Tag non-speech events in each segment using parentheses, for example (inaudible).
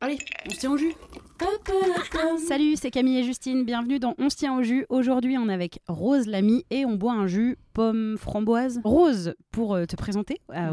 Allez, on se tient au jus. Salut, c'est Camille et Justine. Bienvenue dans On se tient au jus. Aujourd'hui, on est avec Rose Lamy et on boit un jus pomme framboise. Rose, pour euh, te présenter à,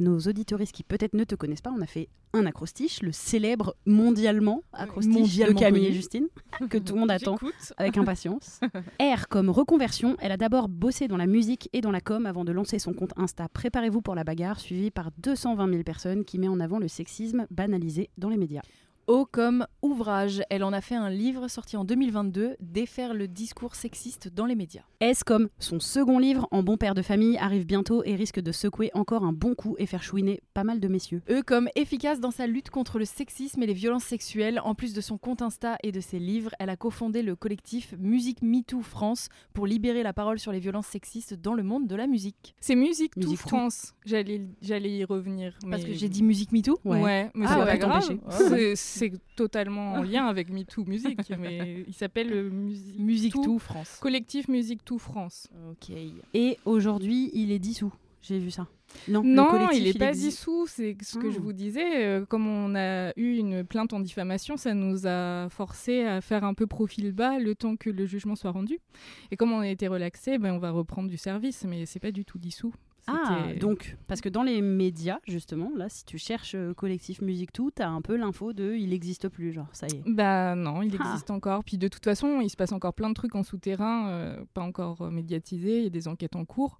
nos auditoristes qui peut-être ne te connaissent pas, on a fait un acrostiche, le célèbre mondialement acrostiche Mondialement de Camille et. Justine, que tout le monde attend avec impatience. (laughs) R comme reconversion, elle a d'abord bossé dans la musique et dans la com avant de lancer son compte Insta Préparez-vous pour la bagarre, suivi par 220 000 personnes qui met en avant le sexisme banalisé dans les médias. O comme ouvrage. Elle en a fait un livre sorti en 2022, Défaire le discours sexiste dans les médias. S comme son second livre en bon père de famille arrive bientôt et risque de secouer encore un bon coup et faire chouiner pas mal de messieurs. E comme efficace dans sa lutte contre le sexisme et les violences sexuelles. En plus de son compte Insta et de ses livres, elle a cofondé le collectif Musique MeToo France pour libérer la parole sur les violences sexistes dans le monde de la musique. C'est Musique Tout. France. J'allais, j'allais y revenir. Parce que j'ai dit Musique MeToo? Ouais, mais Ah, c'est va pas grave. (laughs) C'est, totalement en lien avec MeToo Musique, (laughs) mais il s'appelle euh, Musique, Tout. Tout France. Collectif Musique Tout France. Ok. Et aujourd'hui, il est dissous. J'ai vu ça. Non, Non, il est pas existe. dissous. C'est ce que Ah. je vous disais. euh, comme on a eu une plainte en diffamation, ça nous a forcé à faire un peu profil bas le temps que le jugement soit rendu. Et comme on a été relaxé, ben, on va reprendre du service, mais c'est pas du tout dissous. Ah, donc, parce que dans les médias, justement, là, si tu cherches euh, collectif musique tout, t'as un peu l'info de il n'existe plus, genre, ça y est. Bah non, il Ah. existe encore. Puis de toute façon, il se passe encore plein de trucs en souterrain, euh, pas encore euh, médiatisés. Il y a des enquêtes en cours.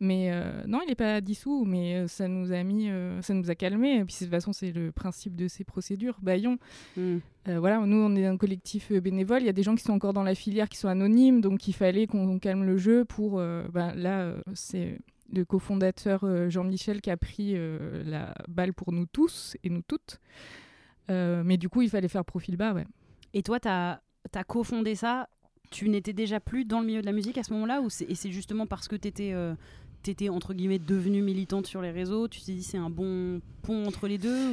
Mais euh, non, il n'est pas dissous, mais euh, ça nous a mis, euh, ça nous a calmés. Et puis de toute façon, c'est le principe de ces procédures. Bayon, Hmm. euh, voilà, nous on est un collectif euh, bénévole. Il y a des gens qui sont encore dans la filière, qui sont anonymes, donc il fallait qu'on calme le jeu pour. euh, bah, là, euh, c'est le cofondateur euh, Jean-Michel qui a pris euh, la balle pour nous tous et nous toutes. Euh, mais du coup, il fallait faire profil bas, ouais. Et toi, t'as as cofondé ça? Tu n'étais déjà plus dans le milieu de la musique à ce moment-là Et c'est justement parce que t'étais euh, t'étais entre guillemets devenue militante sur les réseaux. Tu t'es dit c'est un bon pont entre les deux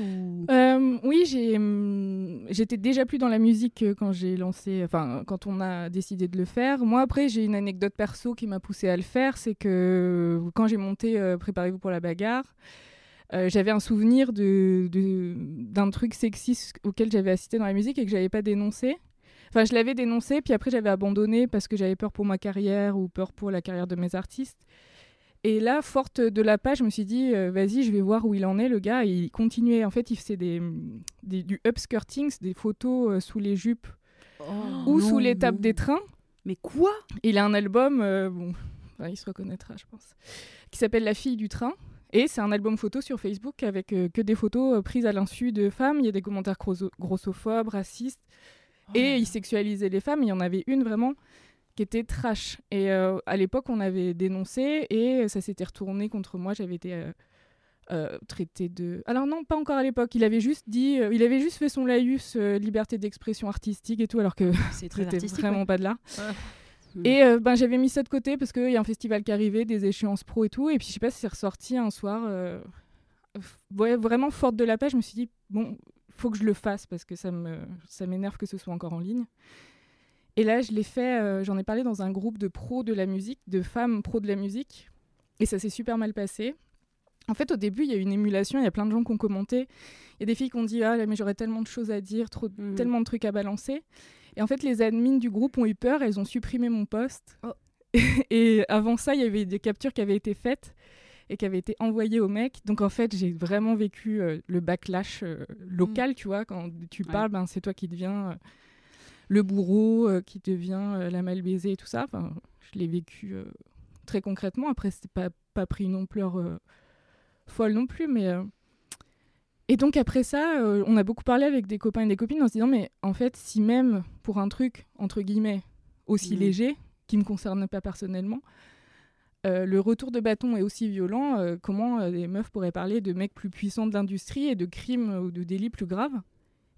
Euh, oui, hum, j'étais déjà plus dans la musique euh, quand j'ai lancé, enfin quand on a décidé de le faire. Moi après, j'ai une anecdote perso qui m'a poussée à le faire, c'est que quand j'ai monté euh, Préparez-vous pour la bagarre, j'avais un souvenir de, de- d'un truc sexiste auquel j'avais assisté dans la musique et que j'avais pas dénoncé. Enfin, je l'avais dénoncé, puis après j'avais abandonné parce que j'avais peur pour ma carrière ou peur pour la carrière de mes artistes. Et là, forte de la page, je me suis dit, euh, vas-y, je vais voir où il en est, le gars. Et il continuait, en fait, il faisait des, des- du upskirting, des photos euh, sous les jupes ou non, sous les tables des trains. Mais quoi? Il a un album, euh, bon, enfin, il se reconnaîtra, je pense, qui s'appelle La fille du train. Et c'est un album photo sur Facebook avec euh, que des photos euh, prises à l'insu de femmes. Il y a des commentaires grosso- grossophobes, racistes. Et il sexualisait les femmes. Il y en avait une vraiment qui était trash. Et euh, à l'époque, on avait dénoncé et ça s'était retourné contre moi. J'avais été euh, euh, traitée de. Alors non, pas encore à l'époque. Il avait juste dit, euh, il avait juste fait son laïus liberté d'expression artistique et tout, alors que artistique. vraiment ouais. pas de là. Et ben, j'avais mis ça de côté parce qu'il y a un festival qui arrivait, des échéances pro et tout. Et puis je sais pas si c'est ressorti un soir. ouais, vraiment forte de la page, je me suis dit, bon, faut que je le fasse parce que ça me ça m'énerve que ce soit encore en ligne. Et là, je l'ai fait, euh, j'en ai parlé dans un groupe de pros de la musique, de femmes pros de la musique. Et ça s'est super mal passé. En fait, au début, il y a eu une émulation, il y a plein de gens qui ont commenté. Il y a des filles qui ont dit Ah, mais j'aurais tellement de choses à dire, trop, Mhm. tellement de trucs à balancer. Et en fait, les admins du groupe ont eu peur, elles ont supprimé mon post. Oh. (laughs) Et avant ça, il y avait des captures qui avaient été faites. et qui avait été envoyé au mec. Donc en fait, j'ai vraiment vécu euh, le backlash euh, local, tu vois, quand tu Ouais. parles, ben, c'est toi qui deviens euh, le bourreau, euh, qui devient euh, la mal baisée et tout ça. Enfin, je l'ai vécu euh, très concrètement. Après, c'était pas, pas pris une ampleur folle non plus, mais... Et donc après ça, euh, on a beaucoup parlé avec des copains et des copines en se disant, mais en fait, si même pour un truc, entre guillemets, aussi Mhm. léger, qui me concerne pas personnellement, euh, le retour de bâton est aussi violent, euh, comment les meufs pourraient parler de mecs plus puissants de l'industrie et de crimes ou de délits plus graves?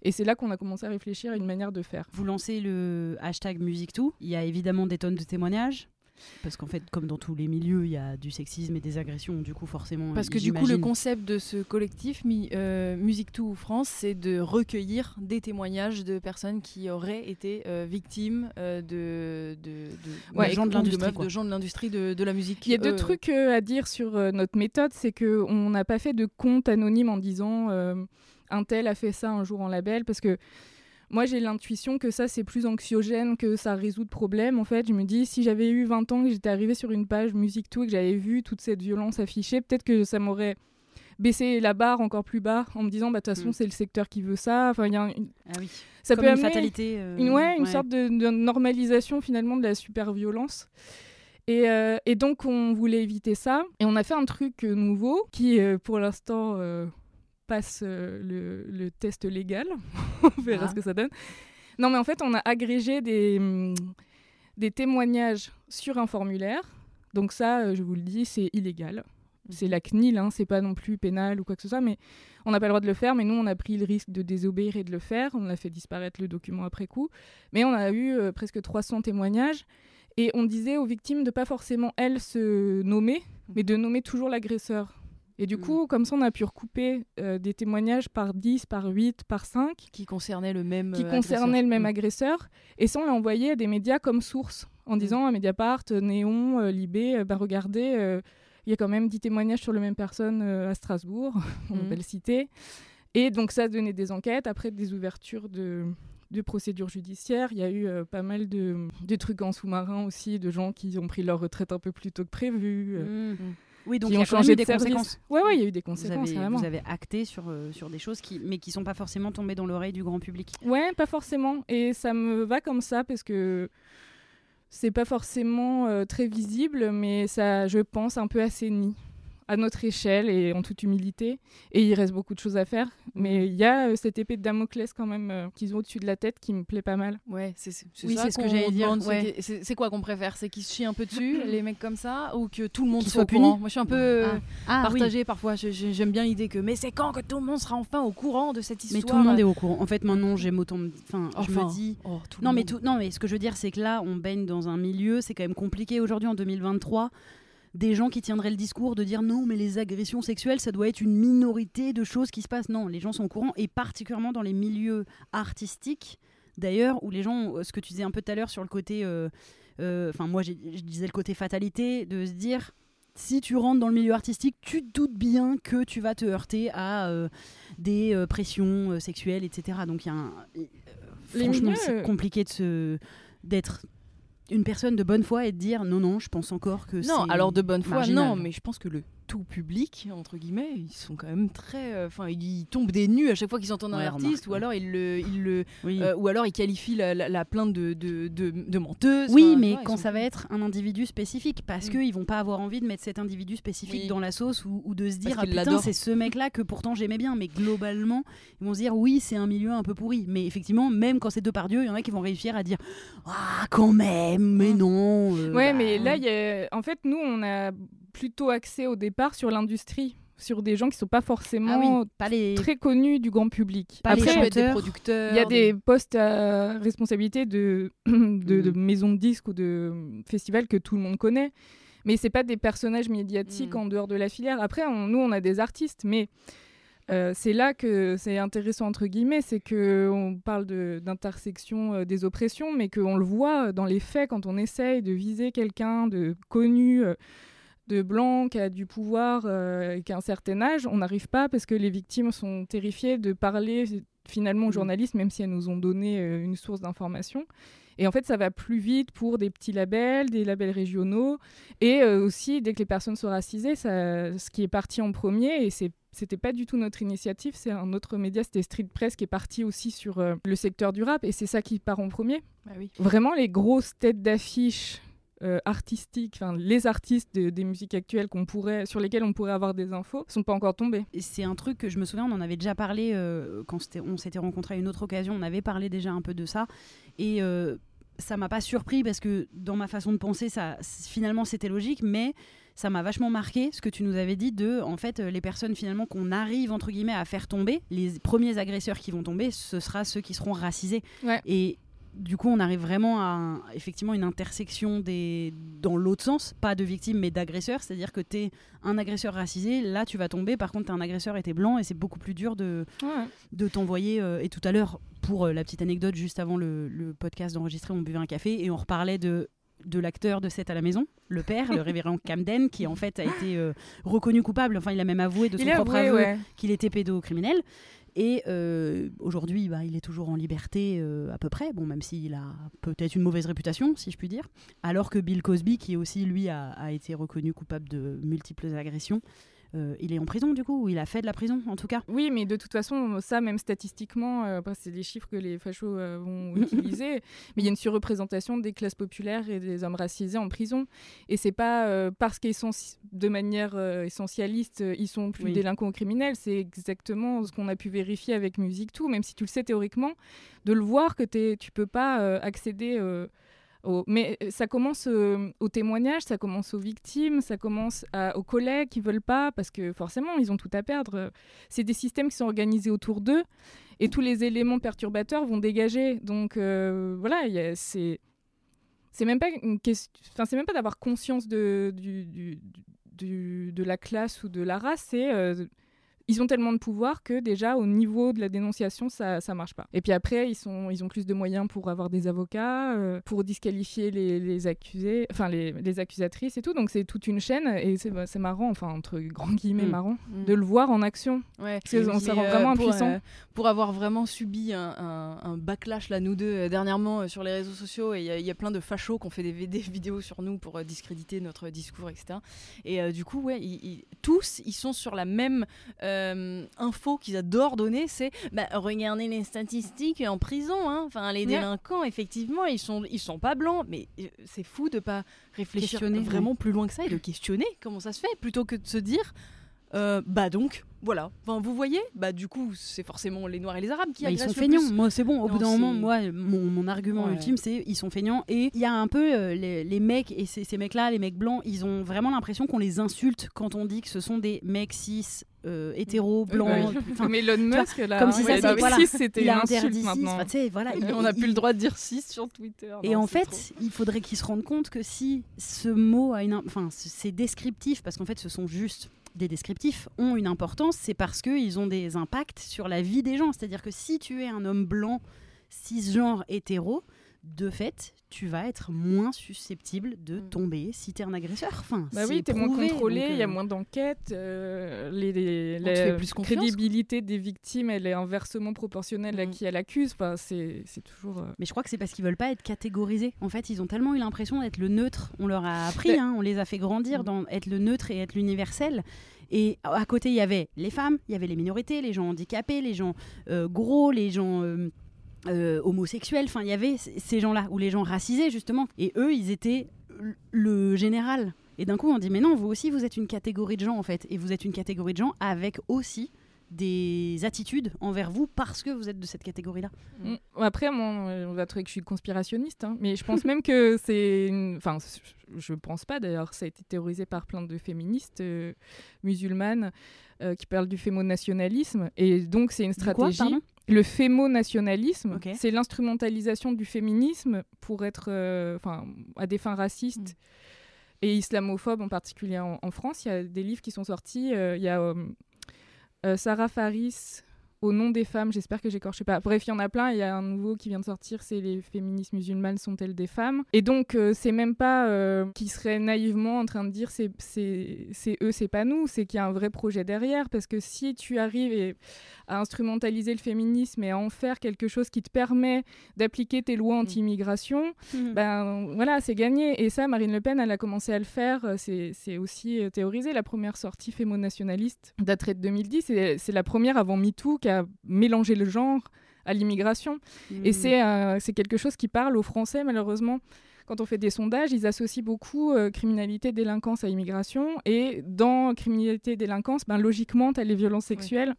Et c'est là qu'on a commencé à réfléchir à une manière de faire. Vous lancez le hashtag MusicToo. Il y a évidemment des tonnes de témoignages. Parce qu'en fait, comme dans tous les milieux, il y a du sexisme et des agressions. Du coup, forcément. Parce que du coup, le concept de ce collectif euh, Musique Tout France, c'est de recueillir des témoignages de personnes qui auraient été euh, victimes euh, de, de, de, Ouais, gens de meufs, de gens de l'industrie de, de la musique. Il y a deux Euh, trucs euh, à dire sur euh, notre méthode, c'est que on n'a pas fait de compte anonyme en disant euh, un tel a fait ça un jour en label, parce que moi j'ai l'intuition que ça c'est plus anxiogène que ça résout de problèmes. En fait, je me dis si j'avais eu 20 ans que j'étais arrivée sur une page musique tout et que j'avais vu toute cette violence affichée, peut-être que ça m'aurait baissé la barre encore plus bas en me disant bah de toute façon Mm. c'est le secteur qui veut ça. Enfin il y a une- Ah oui. ça Comme peut une amener fatalité. euh, une, ouais, une sorte de, de normalisation finalement de la super violence. Et, euh, et donc on voulait éviter ça. Et on a fait un truc euh, nouveau qui euh, pour l'instant passe euh, le, le test légal. (laughs) on verra Ah. ce que ça donne. Non mais en fait on a agrégé des, des témoignages sur un formulaire. Donc ça, euh, je vous le dis, c'est illégal. C'est la CNIL, hein, c'est pas non plus pénal ou quoi que ce soit, mais on n'a pas le droit de le faire. Mais nous, on a pris le risque de désobéir et de le faire. On a fait disparaître le document après coup. Mais on a eu euh, presque 300 témoignages. Et on disait aux victimes de pas forcément, elles, se nommer, mais de nommer toujours l'agresseur. Et du Mm. coup, comme ça, on a pu recouper euh, des témoignages par 10, par 8, par 5, qui concernait le même qui euh, concernaient agresseur. le même agresseur. Et ça, on l'a envoyé à des médias comme source, en Mm. disant à Mediapart, euh, Néon, euh, Libé, bah, regardez, euh, il y a quand même 10 témoignages sur la même personne à Strasbourg, (laughs) on Mm. va le citer. Et donc ça a donné des enquêtes, après des ouvertures de, de procédures judiciaires. Il y a eu euh, pas mal de, de trucs en sous-marin aussi, de gens qui ont pris leur retraite un peu plus tôt que prévu, euh. Oui, donc qui ont changé de des service. conséquences. Ouais, ouais, il y a eu des Vous conséquences, avez, vous avez acté sur, euh, sur des choses qui, mais qui sont pas forcément tombées dans l'oreille du grand public. Ouais, pas forcément. Et ça me va comme ça parce que c'est pas forcément euh, très visible, mais ça, je pense, un peu assaini à notre échelle et en toute humilité. Et il reste beaucoup de choses à faire. Mais il y a euh, cette épée de Damoclès quand même euh, qu'ils ont au-dessus de la tête qui me plaît pas mal. Ouais, c'est Oui, ça c'est ce que qu'on j'allais dire, c'est ouais. quoi qu'on préfère? C'est qu'ils se chient un peu dessus, (coughs) les mecs comme ça, ou que tout le monde soit courant? punis? Moi, je suis un peu euh, Ah, oui. partagée parfois. J'aime bien l'idée que, mais c'est quand que tout le monde sera enfin au courant de cette histoire Mais tout le monde est au courant. En fait, maintenant, j'aime autant. Enfin, je me dis. oh, Non mais, tout, non, mais ce que je veux dire, c'est que là, on baigne dans un milieu, c'est quand même compliqué aujourd'hui, en 2023. Des gens qui tiendraient le discours de dire non, mais les agressions sexuelles, ça doit être une minorité de choses qui se passent. Non, les gens sont au courant, et particulièrement dans les milieux artistiques, d'ailleurs, où les gens, euh, ce que tu disais un peu tout à l'heure sur le côté. euh, euh, Enfin, moi, je disais le côté fatalité, de se dire. Si tu rentres dans le milieu artistique, tu te doutes bien que tu vas te heurter à euh, des euh, pressions euh, sexuelles, etc. Donc il y a un, franchement, milieux, c'est compliqué de se d'être une personne de bonne foi et de dire non non, je pense encore que Non, c'est alors de bonne foi, marginal. non, mais je pense que le tout public, entre guillemets, ils sont quand même très. euh, Enfin, ils tombent des nues à chaque fois qu'ils entendent un artiste, remarque, ou ouais. alors ils le. Ils le oui. euh, ou alors ils qualifient la, la- la plainte de, de, de, de menteuse. oui, mais ouais, quand sont- ça va être un individu spécifique, parce Mm. qu'ils vont pas avoir envie de mettre cet individu spécifique Oui. dans la sauce ou, ou de se dire ah putain c'est ce mec-là que pourtant j'aimais bien, mais globalement ils vont se dire oui c'est un milieu un peu pourri, mais effectivement même quand c'est deux par Dieu, il y en a qui vont réussir à dire ah quand même, mais Mm. non. euh, Ouais, bah, mais là, il y a... en fait, nous, on a plutôt accès au départ sur l'industrie, sur des gens qui sont pas ah forcément oui, pas les très connus du grand public. Pas Après, des producteurs. il y a des postes à responsabilité de, (clears throat) de, de Mhm. maisons de disques ou de festivals que tout le monde connaît. Mais c'est pas des personnages médiatiques Mhm. en dehors de la filière. Après, on- nous, on a des artistes, mais euh, c'est là que c'est intéressant, entre guillemets, c'est qu'on parle de- d'intersection euh, des oppressions, mais qu'on le voit dans les faits quand on essaye de viser quelqu'un de connu, euh, de blanc, qui a du pouvoir, euh, et qui a un certain âge, on n'arrive pas parce que les victimes sont terrifiées de parler finalement aux Mhm. journalistes, même si elles nous ont donné euh, une source d'information. Et en fait, ça va plus vite pour des petits labels, des labels régionaux, et euh, aussi dès que les personnes sont racisées, ça, ce qui est parti en premier, et c'est c'était pas du tout notre initiative, c'est un autre média, c'était Street Press qui est parti aussi sur euh, le secteur du rap et c'est ça qui part en premier. Bah oui. Vraiment les grosses têtes d'affiche euh, artistiques, les artistes de- des musiques actuelles qu'on pourrait, sur lesquels on pourrait avoir des infos, sont pas encore tombés. C'est un truc que je me souviens, on en avait déjà parlé euh, quand on s'était rencontrés à une autre occasion, on avait parlé déjà un peu de ça. Et euh, ça m'a pas surpris parce que dans ma façon de penser, ça, finalement c'était logique, mais ça m'a vachement marqué ce que tu nous avais dit de, en fait, euh, les personnes finalement qu'on arrive entre guillemets à faire tomber, les premiers agresseurs qui vont tomber, ce sera ceux qui seront racisés. Ouais. Et du coup, on arrive vraiment à un- effectivement une intersection des dans l'autre sens, pas de victimes mais d'agresseurs, c'est-à-dire que tu es un agresseur racisé, là tu vas tomber, par contre tu es un agresseur et tu es blanc et c'est beaucoup plus dur de, de t'envoyer. euh, et tout à l'heure, pour euh, la petite anecdote, juste avant le, le podcast d'enregistrer, on buvait un café et on reparlait de de l'acteur de 7 à la maison, le père, le (laughs) révérend Camden, qui en fait a été euh, reconnu coupable, enfin il a même avoué de son Il propre avoué, aveu ouais. qu'il était pédocriminel. Et euh, aujourd'hui, bah, il est toujours en liberté euh, à peu près, bon, même s'il a peut-être une mauvaise réputation, si je puis dire. Alors que Bill Cosby, qui aussi, lui, a, a été reconnu coupable de multiples agressions, euh, il est en prison, du coup, ou il a fait de la prison, en tout cas. Oui, mais de toute façon, ça, même statistiquement, euh, c'est des chiffres que les fachos euh, vont (laughs) utiliser, mais il y a une surreprésentation des classes populaires et des hommes racisés en prison. Et c'est pas euh, parce qu'ils sont de manière essentialiste, ils sont plus Oui. délinquants ou criminels. C'est exactement ce qu'on a pu vérifier avec Musique Tout, même si tu le sais théoriquement, de le voir que t'es- tu peux pas accéder. Mais euh, ça commence euh, au témoignage, ça commence aux victimes, ça commence aux collègues qui veulent pas parce que forcément ils ont tout à perdre. C'est des systèmes qui sont organisés autour d'eux et tous les éléments perturbateurs vont dégager. Donc euh, voilà, c'est c'est même pas une question, enfin c'est même pas d'avoir conscience de du- de la classe ou de la race, c'est euh, ils ont tellement de pouvoir que déjà au niveau de la dénonciation ça ça marche pas. Et puis après ils sont ils ont plus de moyens pour avoir des avocats, euh, pour disqualifier les, les accusés, enfin les, les accusatrices et tout. Donc c'est toute une chaîne et c'est bah, marrant, enfin entre grands guillemets Mm. marrant Mm. de le voir en action. Ouais. Parce qu'on rend vraiment pour, impuissant. euh, pour avoir vraiment subi un, un- un backlash, là, nous deux, euh, dernièrement euh, sur les réseaux sociaux, et il y, a- y plein de fachos qui ont fait des, des vidéos sur nous pour euh, discréditer notre discours, etc. Et euh, du coup, ouais, ils- tous, ils sont sur la même euh, info qu'ils adorent donner, c'est bah, regardez les statistiques en prison, hein. enfin les Ouais. délinquants, effectivement, ils sont, ils sont pas blancs, mais euh, c'est fou de pas réfléchir vraiment plus loin que ça et de questionner comment ça se fait, plutôt que de se dire euh, bah donc, voilà. Enfin, vous voyez, bah du coup, c'est forcément les Noirs et les Arabes qui Bah, ils sont feignants. plus. Moi, c'est bon. Au Non, bout d'un moment, moi, mon, mon argument Ouais. ultime, c'est ils sont feignants. Et il y a un peu euh, les, les mecs et ces, ces mecs-là, les mecs blancs, ils ont vraiment l'impression qu'on les insulte quand on dit que ce sont des mecs cis, euh, oui. Enfin, (laughs) Comme Elon Musk là, comme si ça, ouais, c'est- bah, voilà, c'était une insulte maintenant. Voilà, (laughs) il- On n'a plus le droit de dire 6 sur Twitter. Et Non, en fait, trop. il faudrait qu'ils se rendent compte que si ce mot a une, enfin, c'est descriptif, parce qu'en fait, ce sont juste des descriptifs, ont une importance, c'est parce qu'ils ont des impacts sur la vie des gens. C'est-à-dire que si tu es un homme blanc, cisgenre, hétéro, de fait, tu vas être moins susceptible de Mm. tomber si tu es un agresseur. Enfin, Bah c'est oui, t'es moins contrôlé, il y a euh, moins d'enquêtes, euh, les, les- la crédibilité des victimes, elle est inversement proportionnelle à Mm. qui elle accuse. Enfin, c'est toujours. euh, Mais je crois que c'est parce qu'ils veulent pas être catégorisés. En fait, ils ont tellement eu l'impression d'être le neutre. On leur a appris, Mais- hein, on les a fait grandir Mm. dans être le neutre et être l'universel. Et à côté, il y avait les femmes, il y avait les minorités, les gens handicapés, les gens euh, gros, les gens euh, homosexuels. Enfin, il y avait ces gens-là, ou les gens racisés, justement. Et eux, ils étaient le général. Et d'un coup, on dit, mais non, vous aussi, vous êtes une catégorie de gens, en fait. Et vous êtes une catégorie de gens avec aussi des attitudes envers vous parce que vous êtes de cette catégorie-là. Mm. Après, on va trouver que je suis conspirationniste, hein, mais je pense même que c'est. Enfin, je pense pas d'ailleurs, ça a été théorisé par plein de féministes euh, musulmanes euh, qui parlent du fémonationalisme. Et donc, c'est une quoi, stratégie. le fémonationalisme, c'est l'instrumentalisation du féminisme pour être. euh, Enfin, à des fins racistes. Et islamophobes en particulier en, en France, il y a des livres qui sont sortis. euh, Il y a Sarah Faris, au nom des femmes. J'espère que j'écorche pas. Bref, il y en a plein. Il y a un nouveau qui vient de sortir, c'est les féministes musulmanes sont-elles des femmes? Et donc, euh, c'est même pas euh, qui serait naïvement en train de dire c'est eux, c'est pas nous. C'est qu'il y a un vrai projet derrière. Parce que si tu arrives à instrumentaliser le féminisme et à en faire quelque chose qui te permet d'appliquer tes lois mm. anti-immigration, mm. ben voilà, c'est gagné. Et ça, Marine Le Pen, elle a commencé à le faire. C'est aussi euh, théorisé. La première sortie fémo-nationaliste daterait de 2010. C'est la première avant MeToo qui a mélangé le genre à l'immigration. Et mm. euh, c'est quelque chose qui parle aux Français, malheureusement. Quand on fait des sondages, ils associent beaucoup euh, criminalité, délinquance à immigration. Et dans criminalité, délinquance, ben, logiquement, tu as les violences sexuelles.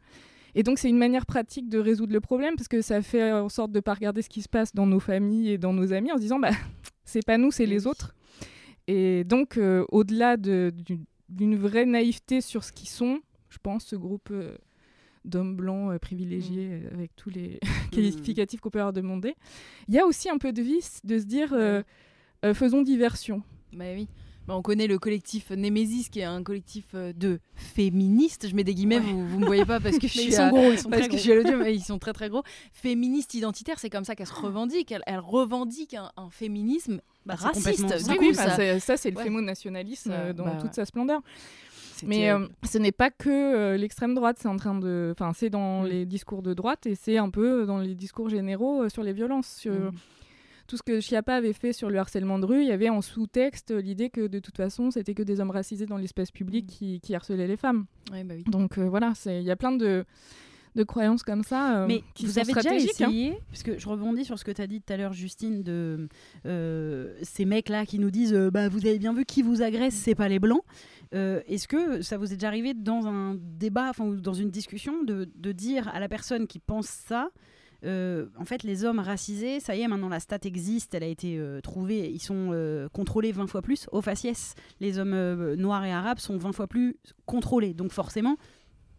Et donc, c'est une manière pratique de résoudre le problème parce que ça fait en sorte de ne pas regarder ce qui se passe dans nos familles et dans nos amis en se disant, bah, (laughs) c'est pas nous, c'est les autres. Et donc, euh, au-delà d'une vraie naïveté sur ce qu'ils sont, je pense, ce groupe d'hommes blancs euh, privilégiés mm. euh, avec tous les mm. (laughs) qualificatifs qu'on peut leur demander. Il y a aussi un peu de vice de se dire euh, faisons diversion. Bah oui. Bah, on connaît le collectif Némésis, qui est un collectif de féministes. Je mets des guillemets, vous, ne me voyez pas parce que (laughs) je suis ils sont gros, ils sont très gros. mais ils sont très très gros. (laughs) Féministes identitaires, c'est comme ça qu'elle se revendique. Elle, revendique un, féminisme bah, raciste. Oui, bah, ça, c'est le fémo-nationalisme dans toute sa splendeur. Mais euh, ce n'est pas que euh, l'extrême droite, c'est en train de, enfin, c'est dans mm. les discours de droite et c'est un peu dans les discours généraux euh, sur les violences. Sur... Mm. Tout ce que Chiappa avait fait sur le harcèlement de rue, il y avait en sous-texte l'idée que de toute façon, c'était que des hommes racisés dans l'espace public mm. qui, harcelaient les femmes. bah oui. Donc voilà, il y a plein de, de croyances comme ça. Mais vous avez déjà hein. essayé, parce que je rebondis sur ce que tu as dit tout à l'heure, Justine, de ces mecs-là qui nous disent bah, Vous avez bien vu qui vous agresse, c'est pas les blancs. Euh, est-ce que ça vous est déjà arrivé dans un débat, enfin, ou dans une discussion, de, dire à la personne qui pense ça, euh, en fait, les hommes racisés, ça y est, maintenant la stat existe, elle a été euh, trouvée, ils sont contrôlés 20 fois plus. Au faciès, les hommes noirs et arabes sont 20 fois plus contrôlés. Donc forcément,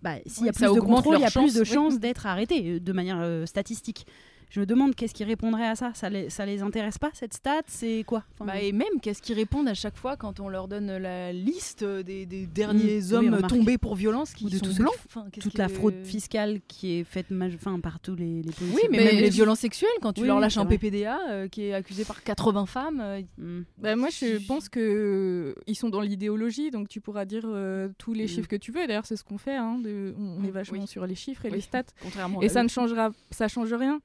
bah, s'il y a plus de contrôle, il y a plus de chances d'être arrêté de manière statistique. Je me demande qu'est-ce qu'ils répondraient à ça. Ça les, ça les intéresse pas cette stat? C'est quoi? Bah, Et même qu'est-ce qu'ils répondent à chaque fois quand on leur donne la liste des, derniers hommes tombés pour violence qui de sont blancs? toute la fraude fiscale qui est faite enfin, par tous les, les policiers. Oui, mais, même les violences sexuelles quand tu leur lâches un PPDA euh, qui est accusé par 80 femmes. Euh, hmm. bah, moi, je pense que ils sont dans l'idéologie, donc tu pourras dire euh, tous les hmm. chiffres que tu veux. D'ailleurs, c'est ce qu'on fait. Hein, de, on, est hmm. vachement sur les chiffres et les stats. Contrairement et ça ne changera, ça change rien.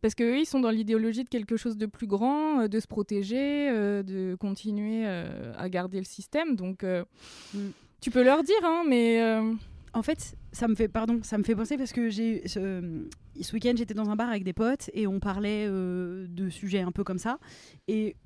Parce qu'eux, ils sont dans l'idéologie de quelque chose de plus grand, euh, de se protéger, euh, de continuer euh, à garder le système. Donc, mm. tu peux leur dire, hein, mais... En fait, ça me fait, pardon, ça me fait penser parce que j'ai ce week-end, j'étais dans un bar avec des potes et on parlait euh, de sujets un peu comme ça. Et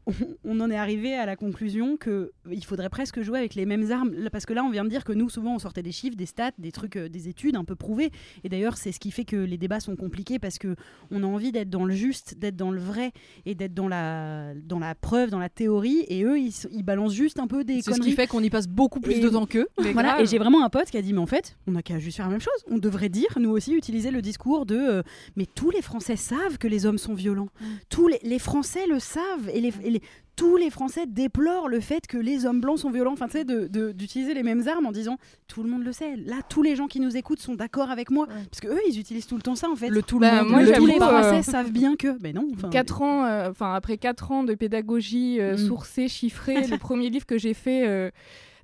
on, en est arrivé à la conclusion qu'il euh, faudrait presque jouer avec les mêmes armes. Parce que là, on vient de dire que nous, souvent, on sortait des chiffres, des stats, des trucs, euh, des études un peu prouvées. Et d'ailleurs, c'est ce qui fait que les débats sont compliqués parce qu'on a envie d'être dans le juste, d'être dans le vrai et d'être dans la, dans la preuve, dans la théorie. Et eux, ils, ils balancent juste un peu des C'est ce qui fait qu'on y passe beaucoup plus de temps qu'eux. Voilà, et j'ai vraiment un pote qui a dit Mais en fait, on a qu'à juste faire la même chose. On devrait dire, nous aussi, utiliser le discours de mais tous les Français savent que les hommes sont violents. Mm. Tous les, Français le savent et, les, tous les Français déplorent le fait que les hommes blancs sont violents. Enfin, tu sais, d'utiliser les mêmes armes en disant tout le monde le sait. Là, tous les gens qui nous écoutent sont d'accord avec moi parce que eux, ils utilisent tout le temps ça en fait. Le tout le bah, monde. tous les Français euh, savent bien que. Mais non. Quatre ans, euh, enfin après quatre ans de pédagogie euh, mm. sourcée, chiffrée, (laughs) le premier livre que j'ai fait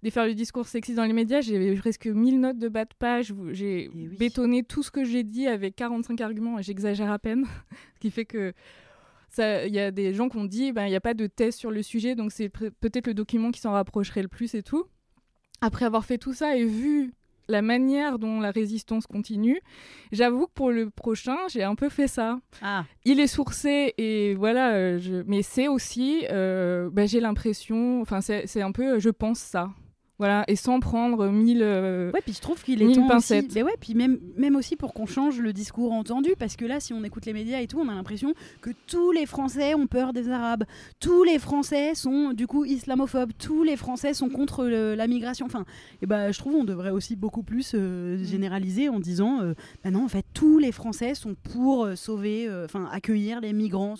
de faire le discours sexiste dans les médias. J'ai presque 1000 notes de bas de page. J'ai eh bétonné tout ce que j'ai dit avec 45 arguments et j'exagère à peine. (laughs) ce qui fait que il y a des gens qui ont dit ben, il n'y a pas de thèse sur le sujet, donc c'est peut-être le document qui s'en rapprocherait le plus et tout. Après avoir fait tout ça et vu la manière dont la résistance continue, j'avoue que pour le prochain, j'ai un peu fait ça. Ah. Il est sourcé et voilà, euh, je... mais c'est aussi, euh, ben, j'ai l'impression, enfin c'est un peu, je pense ça. Voilà, et sans prendre mille. Euh, ouais, puis je trouve qu'il est temps pincettes. aussi. Mais ouais, puis même, même aussi pour qu'on change le discours entendu, parce que là, si on écoute les médias et tout, on a l'impression que tous les Français ont peur des Arabes, tous les Français sont du coup islamophobes, tous les Français sont contre la migration. Enfin, et bah, je trouve on devrait aussi beaucoup plus euh, mm. généraliser en disant, euh, bah non, en fait, tous les Français sont pour euh, sauver, enfin, accueillir les migrants.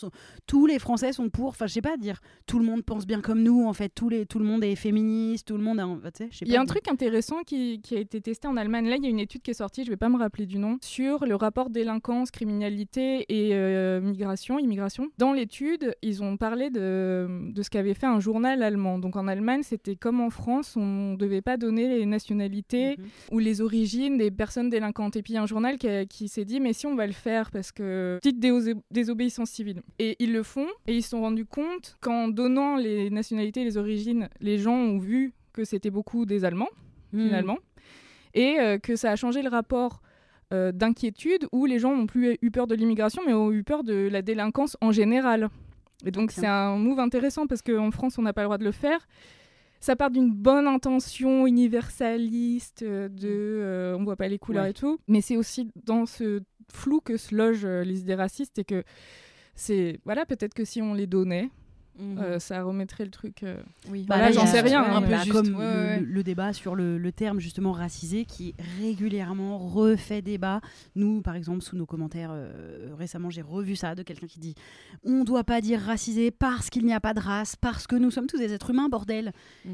tous les Français sont pour, enfin, je sais pas dire, tout le monde pense bien comme nous, en fait, tous les, tout le monde est féministe, tout le monde a bah, tu sais, je sais Il y a un truc intéressant qui, qui a été testé en Allemagne. Là, il y a une étude qui est sortie, je vais pas me rappeler du nom, sur le rapport délinquance, criminalité et euh, migration, immigration. Dans l'étude, ils ont parlé de, de ce qu'avait fait un journal allemand. Donc en Allemagne, c'était comme en France, on ne devait pas donner les nationalités Mhm. ou les origines des personnes délinquantes. Et puis il y a un journal qui, s'est dit, mais si on va le faire, parce que petite désobéissance civile. Et ils le font, et ils se sont rendus compte qu'en donnant les nationalités les origines, les gens ont vu que c'était beaucoup des Allemands, Mhm. finalement, et euh, que ça a changé le rapport euh, d'inquiétude où les gens n'ont plus eu peur de l'immigration, mais ont eu peur de la délinquance en général. Et donc c'est un move intéressant parce qu'en France, on n'a pas le droit de le faire. Ça part d'une bonne intention universaliste, euh, de euh, on voit pas les couleurs Ouais. et tout, mais c'est aussi dans ce flou que se logent les idées racistes et que c'est voilà peut-être que si on les donnait, Mhm. euh, ça remettrait le truc. euh, oui. Bah, j'en sais rien, Un hein, peu juste, comme ouais, le, ouais. le- le débat sur le, le terme justement racisé qui régulièrement refait débat. Nous, par exemple, sous nos commentaires euh, récemment, j'ai revu ça de quelqu'un qui dit on doit pas dire racisé parce qu'il n'y a pas de race, parce que nous sommes tous des êtres humains, bordel. Mm.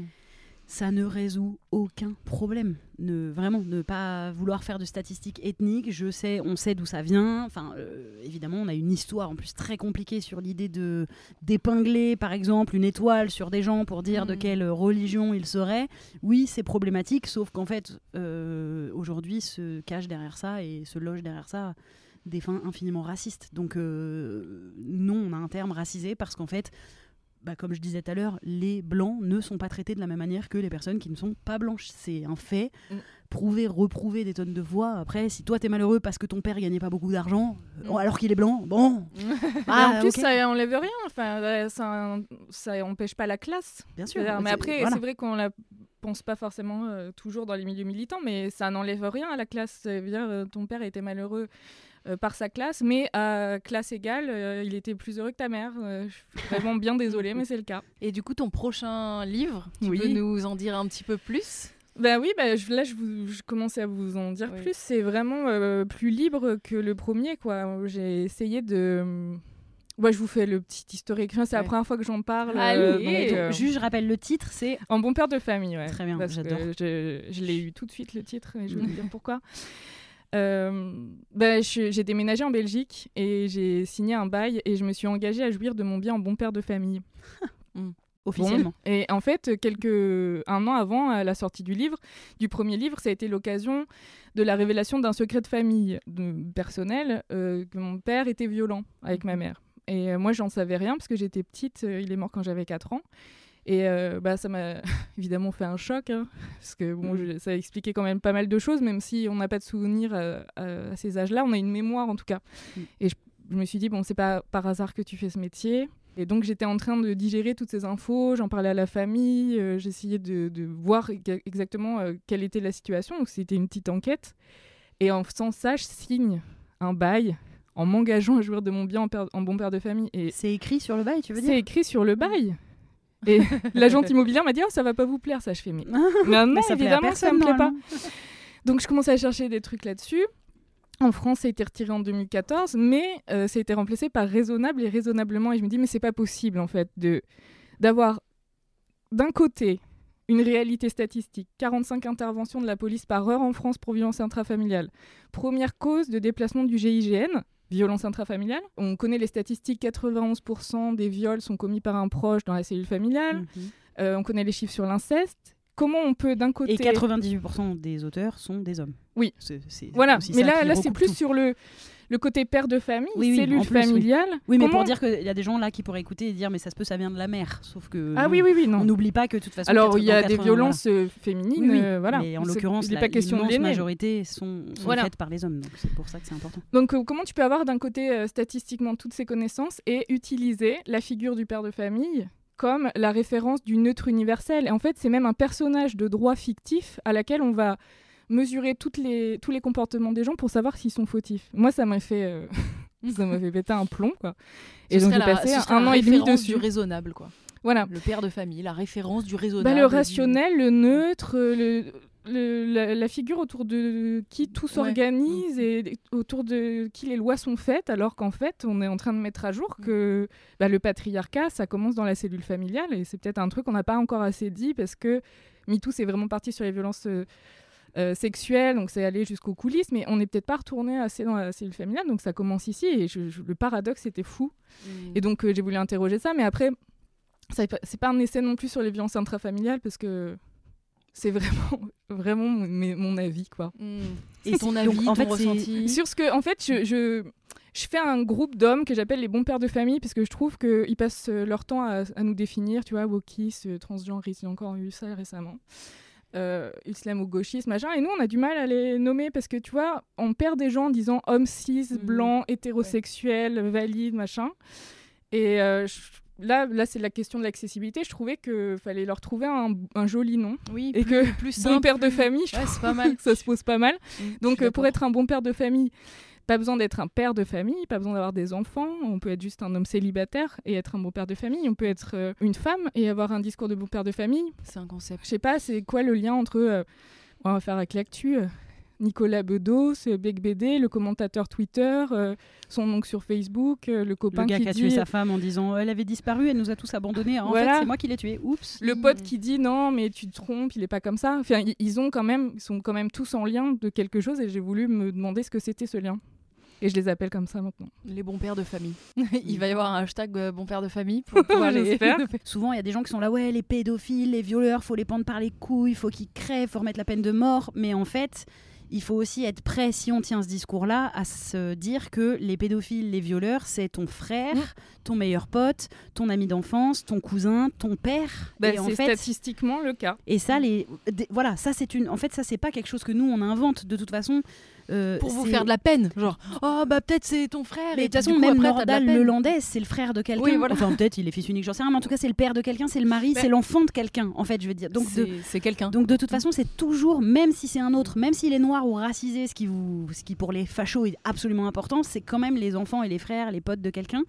Ça ne résout aucun problème. Ne, vraiment, ne pas vouloir faire de statistiques ethniques. Je sais, on sait d'où ça vient. Enfin, euh, évidemment, on a une histoire en plus très compliquée sur l'idée de d'épingler, par exemple, une étoile sur des gens pour dire de Mhm. quelle religion ils seraient. Oui, c'est problématique, sauf qu'en fait, euh, aujourd'hui, se cache derrière ça et se loge derrière ça des fins infiniment racistes. Donc, euh, non, on a un terme racisé parce qu'en fait, bah, comme je disais tout à l'heure, les blancs ne sont pas traités de la même manière que les personnes qui ne sont pas blanches. C'est un fait. Mm. Prouver, reprouver des tonnes de fois. Après, si toi t'es malheureux parce que ton père gagnait pas beaucoup d'argent, euh, Mm. alors qu'il est blanc, bon. (laughs) Ah, en plus, ça enlève rien. Enfin, euh, ça, ça empêche pas la classe. bien sûr. Mais après, voilà. c'est vrai qu'on la pense pas forcément euh, toujours dans les milieux militants, mais ça n'enlève rien à la classe. Euh, ton père était malheureux euh, par sa classe, mais à classe égale, euh, il était plus heureux que ta mère. Euh, je suis vraiment bien désolée, mais c'est le cas. Et du coup, ton prochain livre, tu Oui. peux nous en dire un petit peu plus? Ben oui, ben je- là je, vous, je commençais à vous en dire Oui. plus. C'est vraiment euh, plus libre que le premier, quoi. J'ai essayé de. Ouais, je vous fais le petit historique. C'est la première fois que j'en parle. Allez. euh, donc, donc, euh, juste, je rappelle le titre, c'est En bon père de famille, ouais. Très bien, j'adore. je l'ai eu tout de suite le titre et je vais vous dire pourquoi. Euh, je- j'ai déménagé en Belgique et j'ai signé un bail et je me suis engagée à jouir de mon bien en bon père de famille. (laughs) officiellement. Bon. Et en fait, quelques un an avant à la sortie du livre, du premier livre, ça a été l'occasion de la révélation d'un secret de famille de, personnel euh, que mon père était violent avec ma mère. Et euh, moi, j'en savais rien parce que j'étais petite. euh, il est mort quand j'avais 4 ans. Et euh, bah, ça m'a (laughs) évidemment fait un choc, hein, parce que bon, Mm. je- ça expliquait quand même pas mal de choses, même si on n'a pas de souvenirs à, à- à ces âges-là, on a une mémoire en tout cas. Mm. Et je, je me suis dit, bon, c'est pas par hasard que tu fais ce métier. Et donc j'étais en train de digérer toutes ces infos, j'en parlais à la famille, euh, j'essayais de, de voir exa- exactement euh, quelle était la situation, donc c'était une petite enquête. Et en faisant ça, je signe un bail en m'engageant à jouir de mon bien en, en bon père de famille. Et C'est écrit sur le bail, tu veux c'est dire? écrit sur le bail. Et (laughs) l'agente immobilière m'a dit oh, ça va pas vous plaire ça. Je fais mais, (laughs) mais non Mais ça plaît à évidemment ça me plaît pas. (laughs) donc je commence à chercher des trucs là-dessus. En France ça a été retiré en 2014 mais euh, ça a été remplacé par raisonnable et raisonnablement. Et je me dis mais c'est pas possible en fait de d'avoir d'un côté une réalité statistique 45 interventions de la police par heure en France pour violence intrafamiliale. Première cause de déplacement du GIGN violence intrafamiliale. On connaît les statistiques, 91% des viols sont commis par un proche dans la cellule familiale. Mhm. Euh, on connaît les chiffres sur l'inceste. Comment on peut d'un côté... Et 98% des auteurs sont des hommes. Oui. C'est- c'est Voilà, mais là, là c'est plus tout. sur le, le côté père de famille, Oui, oui, cellule plus, familiale. Oui, mais Comment- pour dire qu'il y a des gens là qui pourraient écouter et dire mais ça se peut, ça vient de la mère. Sauf que. Ah oui, oui, oui, On non. n'oublie pas que de toute façon. Alors, il y a des 80, violences euh, voilà. féminines, euh, voilà. Mais en l'occurrence, la pas question de majorité sont, sont Voilà. faites par les hommes. Donc c'est pour ça que c'est important. Donc, euh, comment tu peux avoir d'un côté euh, statistiquement toutes ces connaissances et utiliser la figure du père de famille comme la référence du neutre universel Et en fait, c'est même un personnage de droit fictif à laquelle on va mesurer toutes les, tous les comportements des gens pour savoir s'ils sont fautifs. Moi, ça m'a fait, euh, (laughs) ça m'a fait péter un plomb, quoi. Et Ce donc, j'ai passé un la an et demi dessus. du raisonnable, quoi. Voilà. Le père de famille, la référence du Bah, raisonnable. le du- rationnel, le neutre, le, le- la, la figure autour de qui tout s'organise et autour de qui les lois sont faites, alors qu'en fait, on est en train de mettre à jour que bah, le patriarcat, ça commence dans la cellule familiale et c'est peut-être un truc qu'on n'a pas encore assez dit parce que MeToo, c'est vraiment parti sur les violences sexuelles, donc c'est allé jusqu'aux coulisses, mais on n'est peut-être pas retourné assez dans la cellule familiale, donc ça commence ici, et le paradoxe était fou. Mmh. Et donc j'ai voulu interroger ça, mais après, c'est pas un essai non plus sur les violences intrafamiliales, parce que c'est vraiment, (laughs) vraiment mon, avis, quoi. Mmh. Et ton avis, en fait, ressenti? Sur ce que, en fait, je, je, je fais un groupe d'hommes que j'appelle les bons pères de famille, parce que je trouve qu'ils passent leur temps à, nous définir, tu vois, wokis, transgenre, j'ai encore eu ça récemment. Euh, islam ou gauchiste, machin. Et nous, on a du mal à les nommer parce que, tu vois, on perd des gens en disant homme cis, mmh. blanc, hétérosexuel, valide, machin. Et euh, là, là c'est la question de l'accessibilité. Je trouvais qu'il fallait leur trouver un, joli nom. Oui, et que plus bon père de famille, pas mal. (laughs) ça se pose pas mal. Mmh, Donc, euh, pour être un bon père de famille, pas besoin d'être un père de famille, pas besoin d'avoir des enfants. On peut être juste un homme célibataire et être un bon père de famille. On peut être euh, une femme et avoir un discours de bon père de famille. C'est un concept. Je sais pas, c'est quoi le lien entre. Euh, on va faire avec l'actu. Nicolas Bedos, Bec BD, le commentateur Twitter, euh, son oncle sur Facebook, euh, le copain le gars qui, a tué sa femme en disant elle avait disparu, elle nous a tous abandonnés. En fait, c'est moi qui l'ai tué. Oups. Le pote qui dit non, mais tu te trompes, il est pas comme ça. Enfin, ils ont quand même, ils sont quand même tous en lien de quelque chose et j'ai voulu me demander ce que c'était ce lien. Et je les appelle comme ça maintenant. Les bons pères de famille. (laughs) il va y avoir un hashtag euh, bon père de famille pour (laughs) pouvoir les faire. (laughs) Souvent, il y a des gens qui sont là, ouais, les pédophiles, les violeurs, faut les pendre par les couilles, faut qu'ils crèvent, faut remettre la peine de mort. Mais en fait, il faut aussi être prêt, si on tient ce discours-là, à se dire que les pédophiles, les violeurs, c'est ton frère, mm. ton meilleur pote, ton ami d'enfance, ton cousin, ton père. Bah, c'est statistiquement le cas. Et ça, les, voilà, ça c'est une. En fait, ça c'est pas quelque chose que nous on invente. De toute façon, euh, pour vous faire de la peine, genre oh bah peut-être c'est ton frère. Mais de toute façon même Nordal le Landais, c'est le frère de quelqu'un. Enfin peut-être il est fils unique, j'en sais rien, mais en tout cas c'est le père de quelqu'un, c'est le mari, c'est l'enfant de quelqu'un en fait, je veux dire. Donc c'est quelqu'un. Donc de toute façon c'est toujours, même si c'est un autre, même s'il est noir ou racisé, ce qui vous, ce qui pour les fachos est absolument important, c'est quand même les enfants et les frères, les potes de quelqu'un.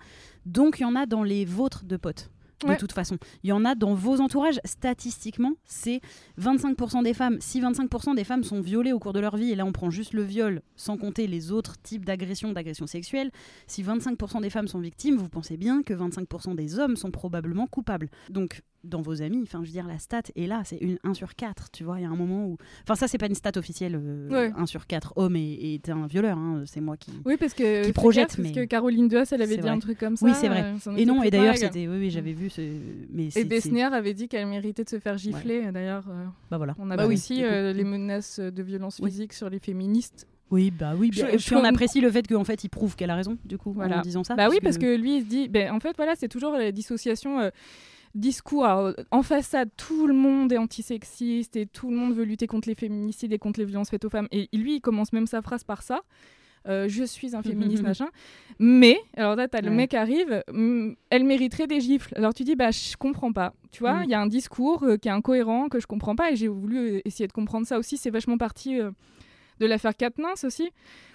Donc il y en a dans les vôtres de potes de toute façon. Il y en a dans vos entourages, statistiquement, c'est 25% des femmes. Si 25% des femmes sont violées au cours de leur vie, et là on prend juste le viol, sans compter les autres types d'agressions, d'agressions sexuelles, si 25% des femmes sont victimes, vous pensez bien que 25% des hommes sont probablement coupables. Donc dans vos amis, enfin je veux dire la stat est là, c'est une 1 sur 4, tu vois, il y a un moment où enfin ça c'est pas une stat officielle 1 euh, sur 4 homme est, un violeur hein, c'est moi qui Oui parce que projette mais parce que Caroline Duas elle avait dit un truc comme ça. Oui, c'est vrai. Euh, et non et d'ailleurs c'était oui, oui j'avais vu ce mais Et Besnier avait dit qu'elle méritait de se faire gifler d'ailleurs. Euh, bah voilà. On a bah aussi les menaces de violence physique sur les féministes. Oui, bah oui. Bien. Je, puis on apprécie le fait qu'en fait il prouve qu'elle a raison, du coup, en disant ça. Bah oui, parce que lui il se dit, ben, en fait voilà, c'est toujours la dissociation discours. en façade, tout le monde est antisexiste et tout le monde veut lutter contre les féminicides et contre les violences faites aux femmes. Et lui, il commence même sa phrase par ça. Euh, je suis un féministe, (laughs) machin. Mais, alors là, t'as le mec arrive, elle mériterait des gifles. Alors tu dis, bah, je comprends pas. Tu vois, il y a un discours euh, qui est incohérent, que je comprends pas, et j'ai voulu euh, essayer de comprendre ça aussi. C'est vachement parti de l'affaire Katniss aussi,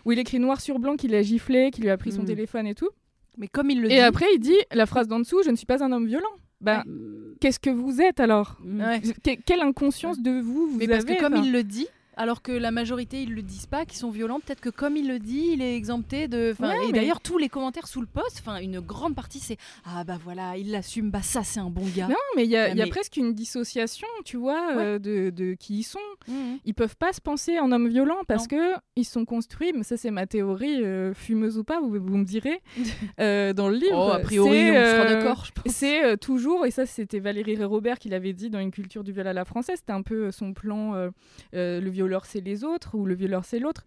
où il écrit noir sur blanc qu'il a giflé, qu'il lui a pris son mm. téléphone et tout. Mais comme il le et dit. Et après, il dit la phrase d'en dessous, je ne suis pas un homme violent. Bah, qu'est-ce que vous êtes alors? Quelle inconscience de vous vous Mais avez Parce que comme il le dit, alors que la majorité ils le disent pas, qu'ils sont violents. Peut-être que comme il le dit, il est exempté de. et d'ailleurs tous les commentaires sous le post, enfin une grande partie c'est ah bah voilà il l'assume, bah ça c'est un bon gars. Non mais il y, a, presque une dissociation, tu vois, euh, de, qui ils sont. Mmh, mmh. Ils peuvent pas se penser en homme violent parce que ils sont construits. Mais ça c'est ma théorie, euh, fumeuse ou pas, vous, vous me direz (laughs) euh, dans le livre. Oh, a priori on sera d'accord. C'est toujours et ça c'était Valérie Robert qui l'avait dit dans une culture du viol à la française. C'était un peu son plan le viol violeur c'est les autres ou le violeur c'est l'autre.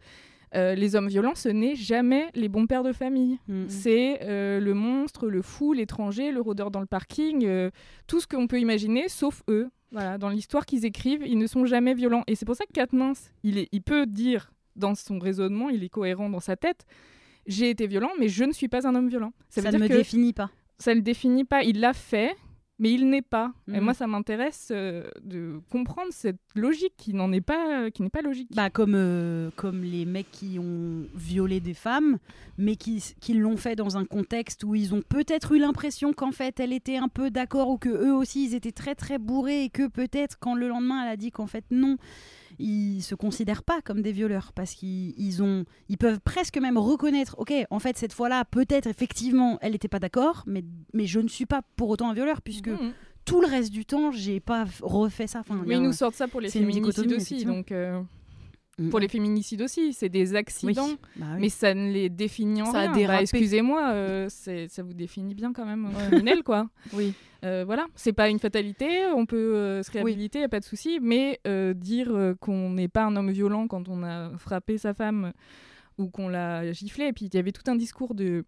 Euh, les hommes violents, ce n'est jamais les bons pères de famille. Mm. C'est euh, le monstre, le fou, l'étranger, le rôdeur dans le parking, euh, tout ce qu'on peut imaginer, sauf eux. Voilà, dans l'histoire qu'ils écrivent, ils ne sont jamais violents. Et c'est pour ça que Katniss, il, est, il peut dire dans son raisonnement, il est cohérent dans sa tête, j'ai été violent, mais je ne suis pas un homme violent. Ça, ne me définit pas. Ça ne le définit pas. Il l'a fait, mais il n'est pas. Et moi, mhm. ça m'intéresse euh, de comprendre cette logique qui n'en est pas, qui n'est pas logique. Bah comme euh, comme les mecs qui ont violé des femmes, mais qui, qui l'ont fait dans un contexte où ils ont peut-être eu l'impression qu'en fait elle était un peu d'accord ou que eux aussi ils étaient très très bourrés et que peut-être quand le lendemain elle a dit qu'en fait non ils se considèrent pas comme des violeurs parce qu'ils ont, ils peuvent presque même reconnaître, ok, en fait cette fois-là, peut-être effectivement, elle n'était pas d'accord, mais, mais je ne suis pas pour autant un violeur puisque mmh. tout le reste du temps, j'ai pas refait ça. Enfin, Mais ils nous sortent ça pour les féminicides aussi. Donc, euh, Mm. pour les féminicides aussi, c'est des Oui. accidents. Bah oui. Mais ça ne les définit en Ça rien. Bah. Excusez-moi, euh, ça vous définit bien quand même, criminel, quoi. (laughs) Oui. Euh, voilà, c'est pas une fatalité, on peut euh, se réhabiliter, y a pas de souci, mais euh, dire euh, qu'on n'est pas un homme violent quand on a frappé sa femme ou qu'on l'a giflé, et puis il y avait tout un discours de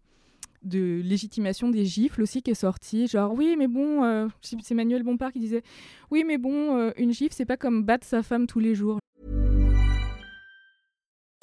de légitimation des gifles aussi qui est sorti genre oui mais bon euh, c'est Manuel Bompard qui disait oui mais bon euh, une gifle c'est pas comme battre sa femme tous les jours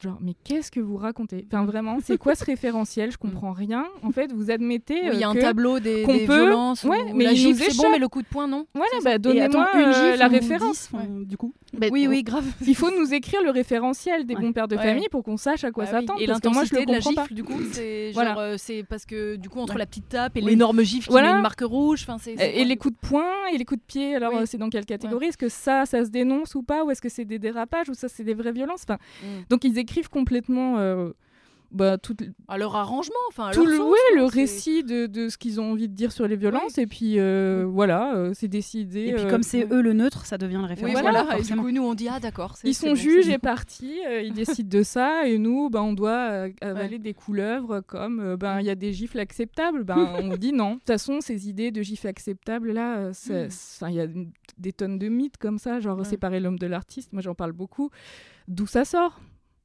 Genre, mais qu'est-ce que vous racontez? Enfin, vraiment, c'est quoi ce (laughs) référentiel? Je comprends rien. En fait, vous admettez Oui, il y a euh, un tableau des, qu'on des peut- violences. Ouais, où mais la gifle, c'est bon, mais le coup de poing, non? Voilà, bah, donnez-moi attends, une euh, gifle, la référence. du coup. Bah, Oui, oui, grave. Il faut nous écrire le référentiel des Ouais. bons pères de Ouais. famille pour qu'on sache à quoi Bah oui. s'attendre. Et parce que moi, je le l'intensité de la comprends pas. gifle, du coup, c'est (laughs) Voilà. genre, euh, c'est parce que du coup entre Ouais. la petite tape et l'énorme gifle qui met une marque rouge, enfin c'est. c'est Et les coups de poing et les coups de pied, alors c'est dans quelle catégorie? Est-ce que ça, ça se dénonce ou pas? Ou est-ce que c'est des dérapages? Ou ça, c'est des vraies violences? Enfin, Mm. Donc ils écrivent complètement euh, bah, tout, À leur arrangement, enfin. à tout leur le, sens, ouais, quoi, le c'est- récit de, de ce qu'ils ont envie de dire sur les violences. Et puis euh, voilà, euh, c'est décidé. Et puis euh, comme c'est eux le neutre, ça devient le Oui, voilà. Et du coup, nous on dit ah d'accord. Ils sont bon, juges et partis, euh, ils décident de ça, et nous, ben, on doit euh, avaler des couleuvres comme euh, ben il y a des gifles acceptables. Ben, (laughs) on dit non. De toute façon, ces idées de gifles acceptables, là, Mm. il y a des tonnes de mythes comme ça, genre Ouais. séparer l'homme de l'artiste. Moi, j'en parle beaucoup. D'où ça sort?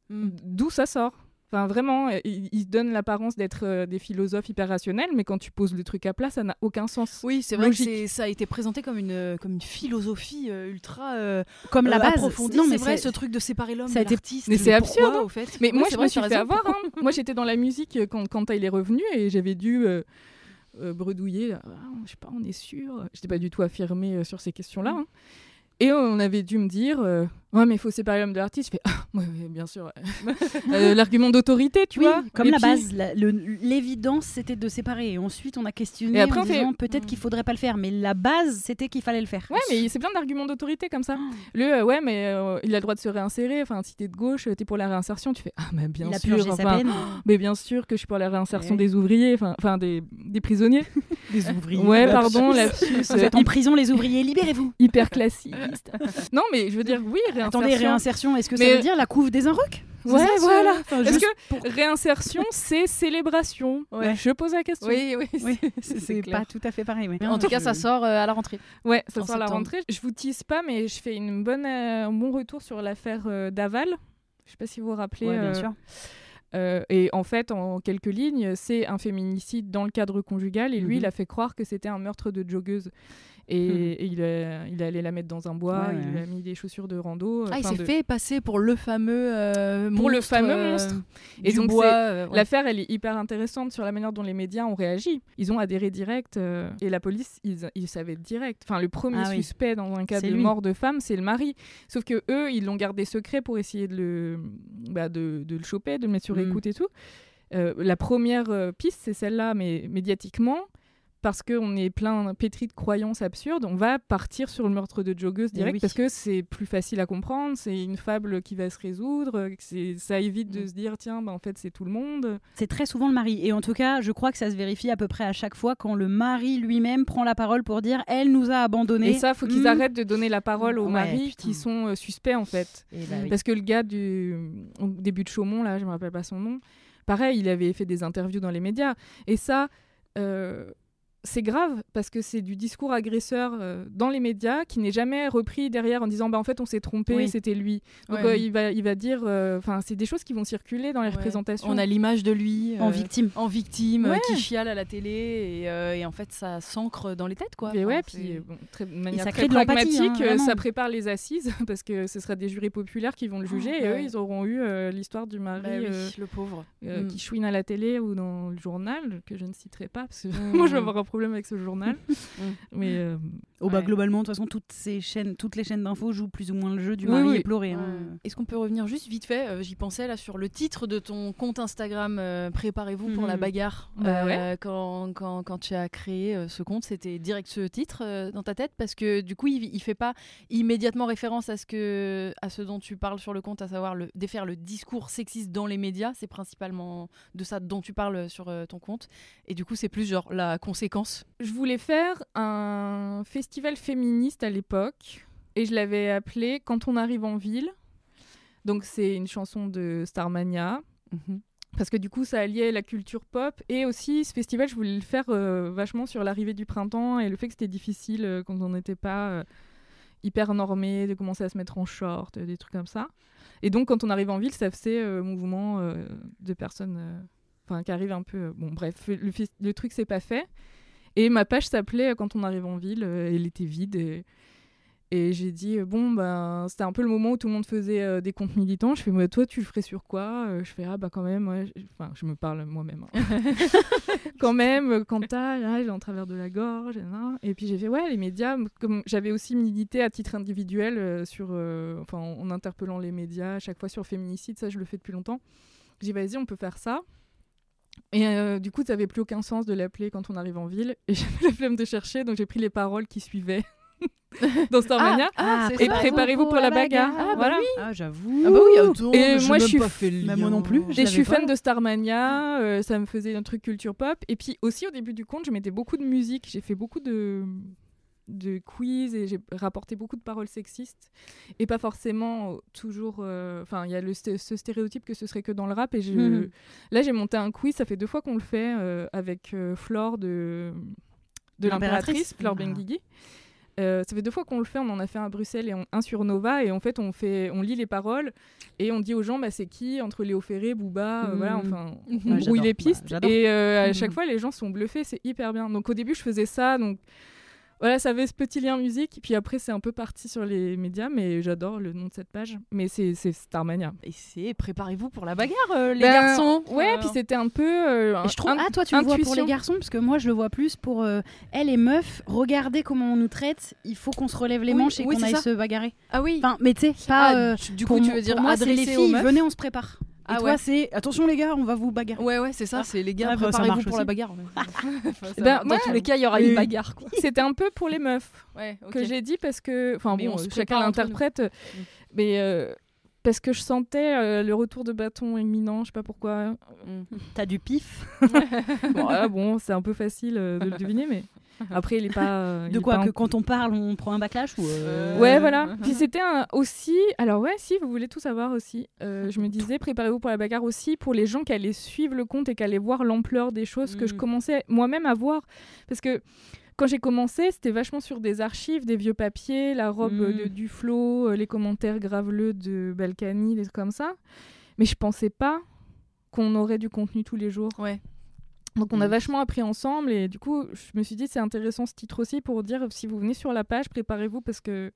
Mm. D'où ça sort Enfin, vraiment, euh, ils, donnent l'apparence d'être euh, des philosophes hyper rationnels, mais quand tu poses le truc à plat, ça n'a aucun sens. Oui, c'est vrai que Logique. c'est- ça a été présenté comme une, comme une philosophie euh, ultra euh, Comme la euh, base. approfondie. Non, c'est mais vrai, c'est- ce truc de séparer l'homme de l'artiste. Mais c'est absurde. au fait. Mais moi, je vrai, me suis fait raison. avoir. hein. (laughs) moi, j'étais dans la musique euh, quand, quand elle est revenue et j'avais dû euh, euh, bredouiller. Ah, je sais pas, on est sûr. J'étais pas du tout affirmée euh, sur ces questions-là. Mm. hein. Et on avait dû me dire euh, Ouais, mais il faut séparer l'homme de l'artiste. Je fais Ah, ouais, ouais, bien sûr. (laughs) Euh, L'argument d'autorité, tu Oui, vois. comme Et la puis- base, l'évidence c'était de séparer. Et ensuite, on a questionné Et après, en fait- peut-être Mm. qu'il faudrait pas le faire, mais la base c'était qu'il fallait le faire. Ouais, mais c'est plein d'arguments d'autorité comme ça. Oh. Le euh, ouais, mais euh, il a le droit de se réinsérer. Enfin, si t'es de gauche, t'es pour la réinsertion. Tu fais Ah, mais bien il a sûr. purgé sa enfin, peine. (gasps) mais bien sûr que je suis pour la réinsertion Eh des ouvriers, enfin, enfin des, des prisonniers. (laughs) Des ouvriers. Ouais, pardon, lapsus. Vous êtes en prison, les ouvriers, libérez-vous. hyper classiste. non, mais je veux dire, oui, réinsertion. Attendez, réinsertion, est-ce que ça Mais- veut dire la couve des Inrocks C'est Ouais, ça, voilà. enfin, Est-ce que réinsertion, (laughs) c'est célébration Ouais. Je pose la question. Oui, oui. Oui, c'est- (laughs) pas tout à fait pareil. oui. En tout cas, ça sort euh, à la rentrée. Ouais, ça En sort à la rentrée. Je vous tease pas, mais je fais une bonne, euh, un bon retour sur l'affaire euh, Daval. Je sais pas si vous vous rappelez. Ouais, bien euh, sûr. euh, et en fait, en quelques lignes, c'est un féminicide dans le cadre conjugal. Et lui, Mhm. il a fait croire que c'était un meurtre de joggeuse. Et, Mhm. et il, a, il allait la mettre dans un bois, Ouais, ouais, il lui a ouais. mis des chaussures de rando. Ah, il s'est de- fait passer pour le fameux euh, Pour le monstre, fameux euh, monstre. Et du donc, euh, ouais. L'affaire, elle est hyper intéressante sur la manière dont les médias ont réagi. Ils ont adhéré direct euh, et la police, ils, ils savaient direct. Enfin, le premier Ah oui. suspect dans un cas de lui. mort de femme, c'est le mari. Sauf que eux, ils l'ont gardé secret pour essayer de le, bah, de, de le choper, de le mettre sur Mm. écoute et tout. La première piste, c'est celle-là, mais médiatiquement. Parce qu'on est plein pétri de croyances absurdes, on va partir sur le meurtre de joggeuse Eh direct oui. parce que c'est plus facile à comprendre, c'est une fable qui va se résoudre, ça évite de Mm. se dire tiens, bah, en fait c'est tout le monde. C'est très souvent le mari. Et en tout cas, je crois que ça se vérifie à peu près à chaque fois quand le mari lui-même prend la parole pour dire elle nous a abandonnés. Et ça, faut qu'ils Hmm. arrêtent de donner la parole aux Ouais, maris putain. qui sont euh, suspects en fait. Et bah oui. Parce que le gars du au début de Chaumont, là, je me rappelle pas son nom, pareil, il avait fait des interviews dans les médias. Et ça, euh, c'est grave parce que c'est du discours agresseur euh, dans les médias qui n'est jamais repris derrière en disant bah en fait on s'est trompé, Oui. c'était lui. Donc Ouais. euh, il va il va dire euh, enfin c'est des choses qui vont circuler dans les Ouais. représentations. On a l'image de lui en victime. en victime, euh, Ouais. qui chiale à la télé, et, euh, et en fait, ça s'ancre dans les têtes, quoi. Et ouais, puis bon, très, de manière ça très crée de l'empathie, pragmatique, hein, ça prépare les assises (laughs) parce que ce sera des jurés populaires qui vont le juger et ouais. eux ils auront eu euh, l'histoire du mari Bah oui, euh, le pauvre. euh, Mm. qui chouine à la télé ou dans le journal que je ne citerai pas parce que Mm. (laughs) moi je vais me reprendre problème avec ce journal. (laughs) mais euh, Oh bah Ouais. globalement, de toute façon, toutes ces chaînes, toutes les chaînes d'infos jouent plus ou moins le jeu du Oui, mari oui. éploré. hein. Est-ce qu'on peut revenir juste vite fait euh, J'y pensais là sur le titre de ton compte Instagram. euh, Préparez-vous pour la Mhm. bagarre. Bah Euh, quand, quand, quand tu as créé euh, ce compte, c'était direct ce titre euh, dans ta tête? Parce que du coup, il, il fait pas immédiatement référence à ce que à ce dont tu parles sur le compte, à savoir le défaire le discours sexiste dans les médias. C'est principalement de ça dont tu parles sur euh, ton compte. Et du coup, c'est plus genre la conséquence. Je voulais faire un festival féministe à l'époque et je l'avais appelé Quand on arrive en ville. Donc c'est une chanson de Starmania. Parce que du coup, ça alliait la culture pop et aussi ce festival, je voulais le faire euh, vachement sur l'arrivée du printemps et le fait que c'était difficile euh, quand on n'était pas euh, hyper normé de commencer à se mettre en short, des trucs comme ça. Et donc, quand on arrive en ville, ça faisait mouvement de personnes enfin qui arrivent un peu. bon, bref, le, truc s'est pas fait. Et ma page s'appelait euh, Quand on arrive en ville, euh, elle était vide. Et, et j'ai dit, euh, bon, ben, c'était un peu le moment où tout le monde faisait euh, des comptes militants. Je fais, moi, toi, tu le ferais sur quoi? Euh, Je fais, ah, bah, quand même, ouais, enfin, je me parle moi-même. hein. (laughs) (laughs) quand même, quand t'as, là, j'ai en travers de la gorge. Et, puis j'ai fait, ouais, les médias, comme j'avais aussi milité à titre individuel euh, sur, enfin, en, en interpellant les médias, à chaque fois sur féminicide, ça, je le fais depuis longtemps. J'ai dit, vas-y, on peut faire ça. Et euh, du coup, ça n'avait plus aucun sens de l'appeler quand on arrive en ville. (laughs) Et j'avais la flemme de chercher, donc j'ai pris les paroles qui suivaient (laughs) dans Starmania. Ah, c'est et préparez-vous pour la bagarre. Ah, bah voilà. Ah, j'avoue. Ah bah oui, attends, Et j'ai moi, je suis pas f- fait le moi lien. non plus. Et je suis fan de Starmania, euh, ça me faisait un truc culture pop. Et puis aussi au début du compte, je mettais beaucoup de musique, j'ai fait beaucoup de, de quiz et j'ai rapporté beaucoup de paroles sexistes. Et pas forcément euh, toujours. euh, Enfin, il y a le, ce stéréotype que ce serait que dans le rap. Et je, Mhm. là, j'ai monté un quiz, ça fait deux fois qu'on le fait euh, avec euh, Flore de, de L'impératrice. Flore Ah. Benguigui. Ça fait deux fois qu'on le fait, on en a fait un à Bruxelles et on- un sur Nova et en fait on fait, on lit les paroles et on dit aux gens bah, c'est qui entre Léo Ferré, Booba, Mhm. voilà enfin on brouille les Bah, pistes j'adore. et à Mhm. chaque fois les gens sont bluffés, c'est hyper bien. Donc au début je faisais ça donc voilà ça avait ce petit lien musique puis après c'est un peu parti sur les médias mais j'adore le nom de cette page mais c'est c'est Starmania. Et c'est préparez-vous pour la bagarre, euh, les Ben, garçons. Ouais Euh, puis c'était un peu euh, Et je trouve, ah toi tu le vois pour intuition. les garçons parce que moi je le vois plus pour euh, elle les meufs. Regardez comment on nous traite. Il faut qu'on se relève les Oui, manches et oui, qu'on aille ça. se bagarrer. Ah oui. Enfin, mais tu sais, pas. Ah, euh, du pour coup, tu veux dire pour moi, c'est les aux filles. meufs Venez, on se prépare. Ah toi, ouais. c'est attention les gars, on va vous bagarrer. Ouais, ouais, c'est ça, Ah. c'est les gars, Ouais, bah, ça préparez-vous marche pour aussi. la bagarre. ouais. (laughs) Enfin, ça Ben, va. dans ouais. tous les cas, il y aura une bagarre. Quoi. (laughs) C'était un peu pour les meufs. Ouais, que j'ai dit parce que, enfin bon, chacun l'interprète, mais euh, parce que je sentais euh, le retour de bâton imminent, je sais pas pourquoi. Mm. T'as du pif. (laughs) bon, ah, bon, c'est un peu facile euh, de le deviner, mais (laughs) après il est pas. euh, il De est quoi pas Que en- quand on parle, on prend un backlash ou euh, Ouais, voilà. (laughs) Puis c'était un- aussi. Alors, ouais, si, vous voulez tout savoir aussi. euh, je me disais, préparez-vous pour la bagarre aussi pour les gens qui allaient suivre le compte et qui allaient voir l'ampleur des choses que je Mm. commençais moi-même à voir. Parce que quand j'ai commencé, c'était vachement sur des archives, des vieux papiers, la robe Mm. de Duflo, euh, les commentaires graveleux de Balkany, des trucs comme ça. Mais je pensais pas qu'on aurait du contenu tous les jours. Ouais. Donc on a Mm. vachement appris ensemble et du coup je me suis dit c'est intéressant ce titre aussi pour dire si vous venez sur la page préparez-vous parce que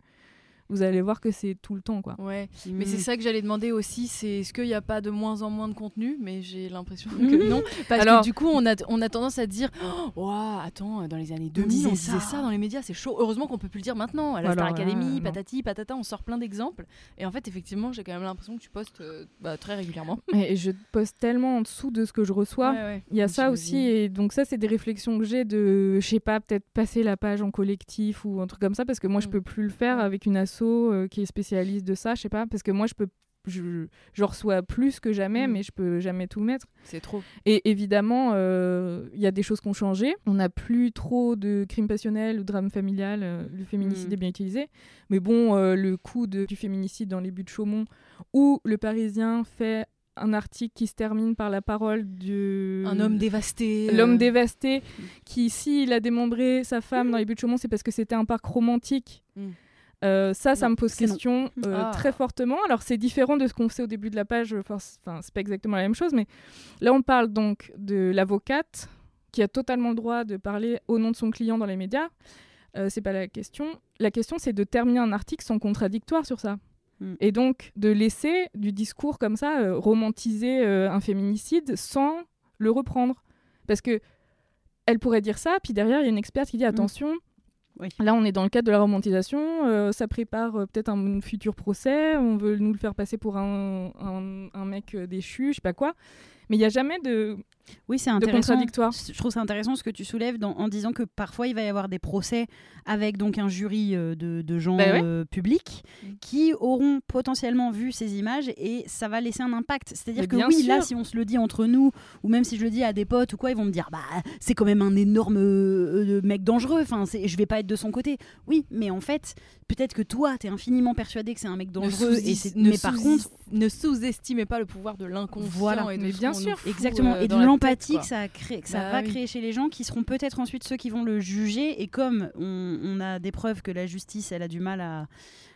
vous allez voir que c'est tout le temps quoi. Ouais, mais Mm. c'est ça que j'allais demander aussi, c'est est-ce qu'il n'y a pas de moins en moins de contenu? Mais j'ai l'impression que non, parce Alors- que du coup on a, on a tendance à dire oh, attends, dans les années 2000 on disait ça. ça. dans les médias, c'est chaud. Heureusement qu'on peut plus le dire maintenant, à la Alors Star Academy, patati, patata, on sort plein d'exemples. Et en fait, effectivement, j'ai quand même l'impression que tu postes euh, bah, très régulièrement. Et je poste tellement en dessous de ce que je reçois. Ouais, ouais. Il y a ça aussi et donc ça c'est des réflexions que j'ai de je sais pas peut-être passer la page en collectif ou un truc comme ça parce que moi je Mm. peux plus le faire avec une asso euh, qui est spécialiste de ça, je sais pas parce que moi je peux je, je reçois plus que jamais Mm. mais je peux jamais tout mettre. C'est trop. Et évidemment, euh, il y a des choses qui ont changé. On n'a plus trop de crimes passionnels ou drame familial. euh, le féminicide Mm. est bien utilisé. Mais bon, euh, le coup de- du féminicide dans les buts de Chaumont, où le Parisien fait un article qui se termine par la parole de... Un homme dévasté. L'homme euh, dévasté, qui, s'il a démembré sa femme dans les buts de Chaumont, c'est parce que c'était un parc romantique. Mm. Euh, ça, ça Non, me pose question euh, Ah. très fortement. Alors, c'est différent de ce qu'on sait au début de la page. Enfin, c'est enfin, c'est pas exactement la même chose, mais là, on parle donc de l'avocate qui a totalement le droit de parler au nom de son client dans les médias. Euh, c'est pas la question. La question, c'est de terminer un article sans contradictoire sur ça. Mm. Et donc, de laisser du discours comme ça euh, romantiser euh, un féminicide sans le reprendre. Parce que elle pourrait dire ça, puis derrière, il y a une experte qui dit attention. Là, on est dans le cadre de la romantisation. euh, ça prépare euh, peut-être un futur procès. On veut nous le faire passer pour un mec euh, déchu, je sais pas quoi. Mais il n'y a jamais de, Oui, c'est de intéressant. contradictoire. Je trouve ça intéressant ce que tu soulèves dans- en disant que parfois il va y avoir des procès avec donc un jury euh, de, de gens ouais. euh, publics qui auront potentiellement vu ces images et ça va laisser un impact. C'est-à-dire que oui, là, si on se le dit entre nous ou même si je le dis à des potes ou quoi, ils vont me dire bah c'est quand même un énorme euh, mec dangereux. Enfin, je vais pas être de son côté. Oui, mais en fait, peut-être que toi, t'es infiniment persuadé que c'est un mec dangereux et mais par contre ne sous-estimez pas le pouvoir de l'inconscient Voilà. et de Mais ce bien sûr. Exactement, et de l'empathie que ça, crée, que ça Bah va oui. créer chez les gens qui seront peut-être ensuite ceux qui vont le juger. Et comme on, on a des preuves que la justice, elle a du mal à,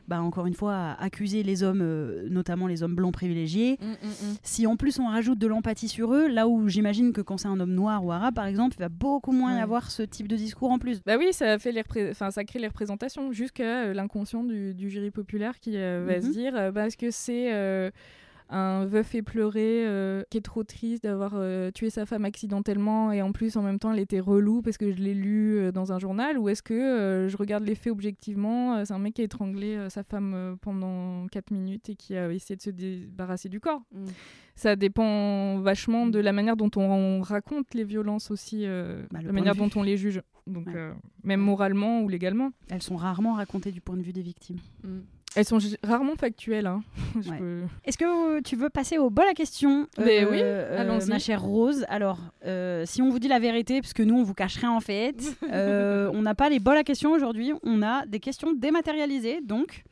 bah, encore une fois, à accuser les hommes, euh, notamment les hommes blancs privilégiés, Mm, mm, mm. si en plus on rajoute de l'empathie sur eux, là où j'imagine que quand c'est un homme noir ou arabe, par exemple, il va beaucoup moins y Ouais. avoir ce type de discours en plus. Bah oui, ça fait les ça crée les représentations jusqu'à euh, l'inconscient du, du jury populaire qui euh, va Mhm. se dire euh, bah, est-ce que c'est euh, un veuf éploré euh, qui est trop triste d'avoir euh, tué sa femme accidentellement et en plus en même temps elle était relou parce que je l'ai lu euh, dans un journal ou est-ce que euh, je regarde les faits objectivement euh, c'est un mec qui a étranglé euh, sa femme euh, pendant 4 minutes et qui a essayé de se débarrasser du corps Mm. ça dépend vachement de la manière dont on, on raconte les violences aussi euh, Bah, le la manière dont on les juge donc Ouais. euh, même moralement ou légalement Elles sont rarement racontées du point de vue des victimes. Mm. Elles sont rarement factuelles. Hein. (laughs) Je Ouais. peux- Est-ce que euh, tu veux passer au bol à question Ben oui, euh, allons-y. Ma chère Rose, alors, euh, si on vous dit la vérité, parce que nous, on vous cache rien en fait, (laughs) euh, on n'a pas les bols à question aujourd'hui, on a des questions dématérialisées, donc...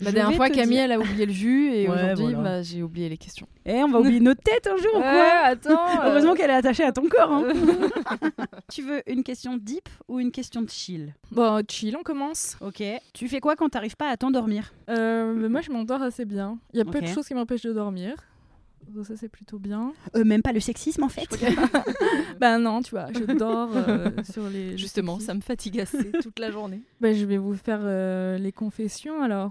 La je dernière fois, Camille, dire- elle a oublié le jus et (laughs) Ouais, aujourd'hui, voilà. bah, j'ai oublié les questions. Eh, on va oublier notre tête un jour ou quoi? attends. (laughs) Heureusement qu'elle est attachée à ton corps. hein. (laughs) tu veux une question deep ou une question de chill? Bon, chill, on commence. Ok. Tu fais quoi quand t'arrives pas à t'endormir? Euh, mais moi, je m'endors assez bien. Il y a peu de choses qui m'empêchent de dormir. Donc ça, c'est plutôt bien. Euh, Même pas le sexisme en fait. Ben non, tu vois, je dors euh, sur les... Justement, les ça me fatigue assez toute la journée. Ben, je vais vous faire euh, les confessions alors.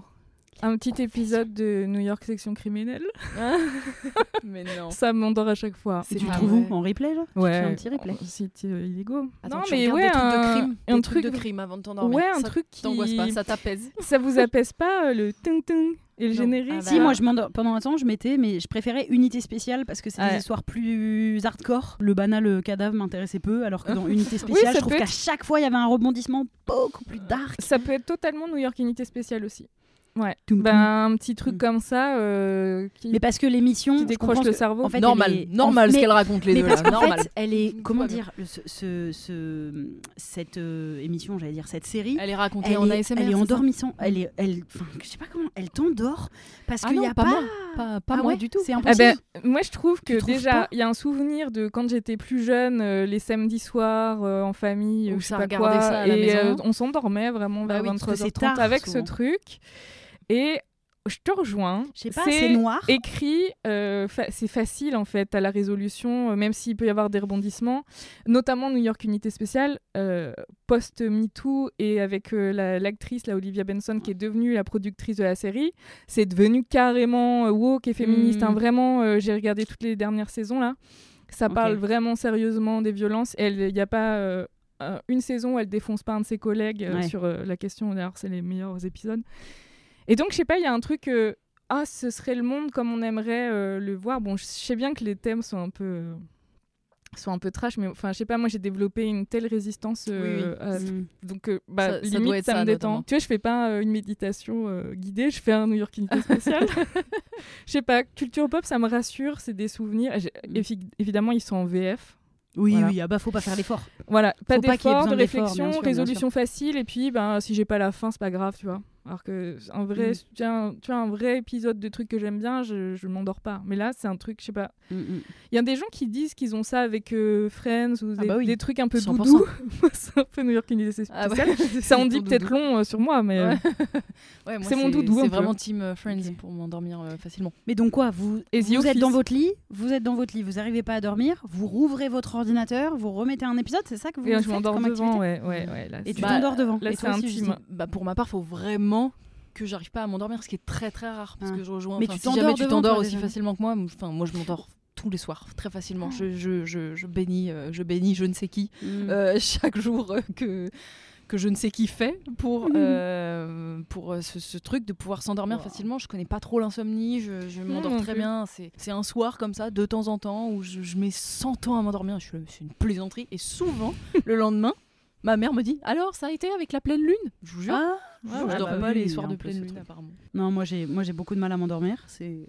Un petit épisode de New York Section criminelle. (laughs) Mais non. Ça m'endort à chaque fois. Et tu trouves où En replay là Tu Ouais. fais un petit replay. Site euh, illégaux. Attends, non, tu mais regardes ouais, des trucs un, de crime, un des truc de crime avant de t'endormir. Ouais, un Ça truc qui t'angoisse pas, ça t'apaise. ça vous apaise pas euh, le tung tung et le Non. générique Ah bah. Si, moi je m'endors pendant un temps, je mettais, mais je préférais Unité Spéciale parce que c'est des histoires plus hardcore. Le banal euh, cadavre m'intéressait peu, alors que dans (laughs) Unité Spéciale, je trouve qu'à chaque fois il y avait un rebondissement beaucoup plus dark. Ça peut être totalement New York Unité Spéciale aussi. Ouais. Toum, Ben, un petit truc Mm. comme ça euh, qui, Mais parce que l'émission. qui décroche le que- cerveau. en fait, normal, est- normal en- ce mais- qu'elle raconte les Mais deux parce là. Normal. fait, elle est. Comment dire ce, ce- ce- Cette euh, émission, j'allais dire, cette série. Elle est racontée Elle en est, ASMR. elle est endormissante. Elle est, elle, enfin, je sais pas comment. Elle t'endort parce Ah qu'il non, y a pas pas. moi. Pas, pas Ah moi ouais du tout. C'est Ah impossible. ben, moi, je trouve que Tu déjà, il y a un souvenir de quand j'étais plus jeune, euh, les samedis soirs euh, en famille, ou je sais pas quoi, et euh, on s'endormait vraiment Bah vers oui, parce que c'est 23h30 tard, avec ce truc. Et je te rejoins. C'est noir. écrit, euh, fa- c'est facile en fait à la résolution, euh, même s'il peut y avoir des rebondissements, notamment New York Unité Spéciale, euh, post-MeToo et avec euh, la- l'actrice, la Olivia Benson, qui est devenue la productrice de la série, c'est devenu carrément woke et féministe. Mm. hein. Vraiment, euh, j'ai regardé toutes les dernières saisons là. Ça parle vraiment sérieusement des violences. Il n'y a pas un- une saison où elle défonce pas un de ses collègues Ouais. sur la question. D'ailleurs, c'est les meilleurs épisodes. Et donc, je sais pas, il y a un truc. euh, ah, ce serait le monde comme on aimerait euh, le voir. Bon, je sais bien que les thèmes sont un peu. euh, sont un peu trash, mais enfin, je sais pas, moi j'ai développé une telle résistance euh, à- Mm. donc bah, Ça- limite ça, ça, me détend. Tu vois, je fais pas une méditation guidée, je fais un New York Unité spécial. (laughs) Je sais pas, culture pop, ça me rassure, c'est des souvenirs. Mm. évi- évidemment, ils sont en VF. Oui, Voilà. oui, ah bah faut pas faire l'effort. Voilà, pas d'effort, de réflexion, sûr, résolution facile, et puis ben, si j'ai pas la fin, c'est pas grave, tu vois. Alors que un vrai, Mm. tu vois, un, tu vois, un vrai épisode de trucs que j'aime bien, je, je m'endors pas. Mais là, c'est un truc, je sais pas. Mm, mm. Il y a des gens qui disent qu'ils ont ça avec euh, Friends ou Ah des, bah oui. des trucs un peu 100%. doudou. (laughs) C'est un peu New York Unité. Ah ouais. (laughs) Ça en dit peut-être long euh, sur moi, mais. euh, Ouais. (laughs) Ouais, moi, C'est mon doudou, C'est vraiment team euh, Friends pour m'endormir euh, facilement. Mais donc quoi, vous, Et vous êtes Office. dans votre lit, vous êtes dans votre lit, vous arrivez pas à dormir, vous rouvrez votre ordinateur, vous remettez un épisode, c'est ça que vous Et faites je m'endors comme devant, activité ouais, ouais, ouais. Là, Et tu Bah, t'endors devant. là, c'est intime. Bah, pour ma part, faut vraiment que j'arrive pas à m'endormir, ce qui est très très rare parce Ah. que je rejoins. Mais tu si jamais tu t'endors aussi facilement que moi, enfin moi je m'endors tous les soirs, très facilement. Je, je, je, je bénis, euh, je bénis je ne sais qui Mm. euh, (laughs) chaque jour euh, que que je ne sais qui fait pour euh, pour ce, ce truc de pouvoir s'endormir Wow. facilement. Je connais pas trop l'insomnie, je, je m'endors très plus. bien. C'est un soir comme ça, de temps en temps, où je, mets 100 ans à m'endormir. C'est une plaisanterie. Et souvent, (laughs) le lendemain, ma mère me dit Alors, ça a été avec la pleine lune? Je vous jure. Ah, je, ouais, je ouais, dors bah pas oui, les soirs de pleine lune, apparemment. Non, moi j'ai moi j'ai beaucoup de mal à m'endormir. C'est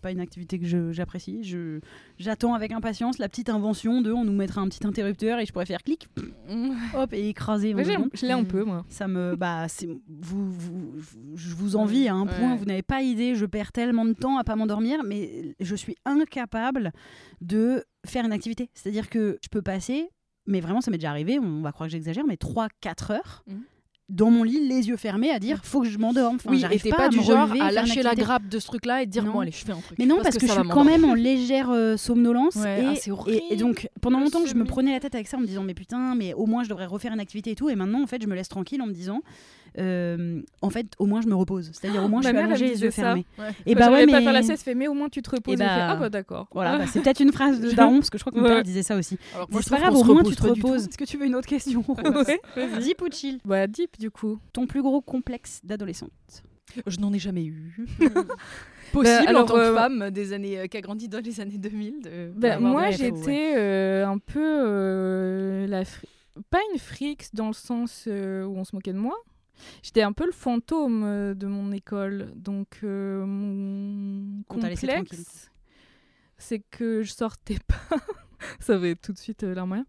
pas une activité que j'apprécie. Je j'attends avec impatience la petite invention de on nous mettra un petit interrupteur et je pourrais faire clic, (laughs) hop et écraser. Je l'ai un peu, moi. Ça me bah c'est vous, vous je vous envie à un point. Ouais. Vous n'avez pas idée. Je perds tellement de temps à pas m'endormir, mais je suis incapable de faire une activité. C'est-à-dire que je peux passer, mais vraiment ça m'est déjà arrivé. On va croire que j'exagère, mais 3-4 heures. Mhm. Dans mon lit, les yeux fermés, à dire faut que je m'endorme. Enfin, oui, j'arrive pas, pas, à du genre relever, à lâcher la grappe de ce truc-là et dire Non. bon allez, je fais un truc. Mais non, parce, que, je suis quand même en légère euh, somnolence. Ouais, et, ah, et, et donc, pendant longtemps, je me prenais la tête avec ça en me disant, mais putain, mais au moins je devrais refaire une activité et tout. Et maintenant, en fait, je me laisse tranquille en me disant, euh, en fait, au moins je me repose. C'est-à-dire, au moins je Ma suis allongée, les yeux fermés. Ouais. Et bah ouais, mais. pas faire la sieste, fait mais au moins tu te reposes. Et Et fait, bah, ah bah d'accord. Voilà, bah, c'est peut-être une phrase de daron, parce que je crois que mon Ouais. père disait ça aussi. C'est pas grave, au moins tu te reposes. Est-ce que tu veux une autre question. (laughs) Deep ou chill? Bah deep du coup. Ton plus gros complexe d'adolescente Je n'en ai jamais eu. (laughs) Possible Bah, alors, en tant que euh, femme des années euh, qui a grandi dans les années 2000. de- Bah, moi j'étais euh, un peu euh, la fri- pas une fric dans le sens euh, où on se moquait de moi. J'étais un peu le fantôme euh, de mon école. Donc euh, mon On complexe, c'est que je sortais pas. (laughs) Ça va être tout de suite euh, larmoyant.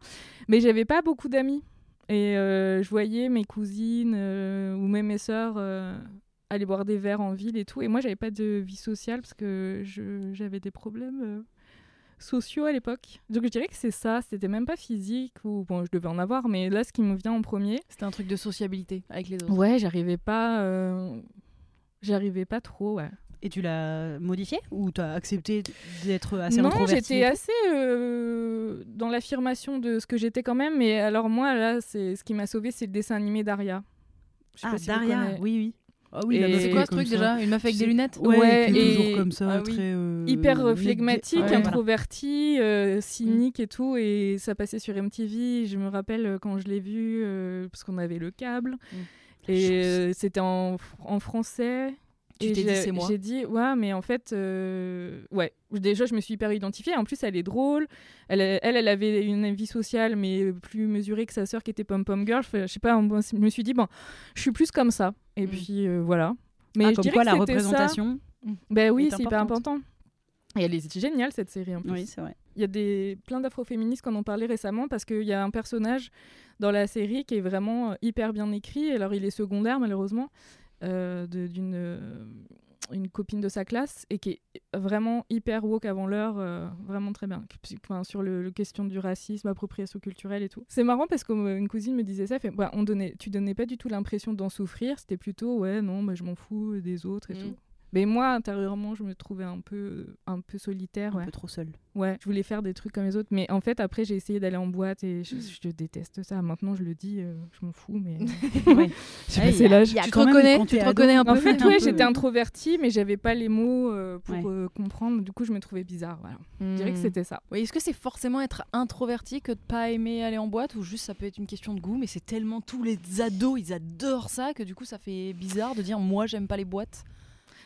Mais j'avais pas beaucoup d'amis. Et euh, je voyais mes cousines ou même mes sœurs aller boire des verres en ville et tout. Et moi, j'avais pas de vie sociale parce que j'avais des problèmes sociaux à l'époque. Donc je dirais que c'est ça. C'était même pas physique ou bon, je devais en avoir, mais là, ce qui me vient en premier, C'était un truc de sociabilité avec les autres. ouais, j'arrivais pas, euh, j'arrivais pas trop, ouais. Et tu l'as modifié Ou t'as accepté d'être assez non, introvertie j'étais assez euh, dans l'affirmation de ce que j'étais quand même. Mais alors moi, là, c'est ce qui m'a sauvé, c'est le dessin animé Daria. Je sais Ah, pas si vous Daria, oui, oui. Ah oui, Et- C'est quoi ce truc ça. déjà? Une meuf avec des lunettes? Ouais, Ouais, et- toujours comme ça, Ah oui. très. euh, hyper euh, flegmatique, Ouais, euh, cynique et tout, et ça passait sur MTV. Je me rappelle euh, quand je l'ai vu, euh, parce qu'on avait le câble, et Chance. euh, c'était en, en français. Tu Et t'es dit, j'ai- c'est moi. J'ai dit, ouais, mais en fait, euh, ouais. Déjà, je me suis hyper identifiée. En plus, elle est drôle. Elle, elle, elle avait une vie sociale, mais plus mesurée que sa sœur qui était pom-pom girl. Je sais pas, je me suis dit, bon, je suis plus comme ça. Et Mm. puis, euh, voilà. Mais Ah, je comme quoi que la ça. représentation. Ben oui, est c'est hyper important. Et elle est géniale, cette série, en plus. Oui, c'est vrai. Il y a des, plein d'afroféministes qui en ont parlé récemment parce qu'il y a un personnage dans la série qui est vraiment euh, hyper bien écrit. Alors, il est secondaire, malheureusement, d'une euh, une copine de sa classe et qui est vraiment hyper woke avant l'heure, euh, vraiment très bien. Enfin, sur le, le question du racisme, appropriation culturelle et tout. C'est marrant parce qu'une cousine me disait ça, fait, bah, on donnait, tu donnais pas du tout l'impression d'en souffrir, c'était plutôt ouais non, bah, je m'en fous des autres et Mm. tout. Mais moi, intérieurement, je me trouvais un peu, un peu solitaire. Un Ouais. peu trop seul. Ouais, je voulais faire des trucs comme les autres, mais en fait, après, j'ai essayé d'aller en boîte et je, je déteste ça. Maintenant, je le dis, euh, je m'en fous, mais (laughs) Ouais. j'ai Ouais, passé y a- l'âge. y a Tu te reconnais Tu te reconnais un En peu fait, un ouais, j'étais introvertie, mais j'avais pas les mots euh, pour Ouais. euh, comprendre. Du coup, je me trouvais bizarre. Voilà. Je dirais que Hmm. c'était ça. Oui, est-ce que c'est forcément être introverti que de pas aimer aller en boîte ou juste ça peut être une question de goût mais c'est tellement tous les ados ils adorent ça que du coup ça fait bizarre de dire moi j'aime pas les boîtes?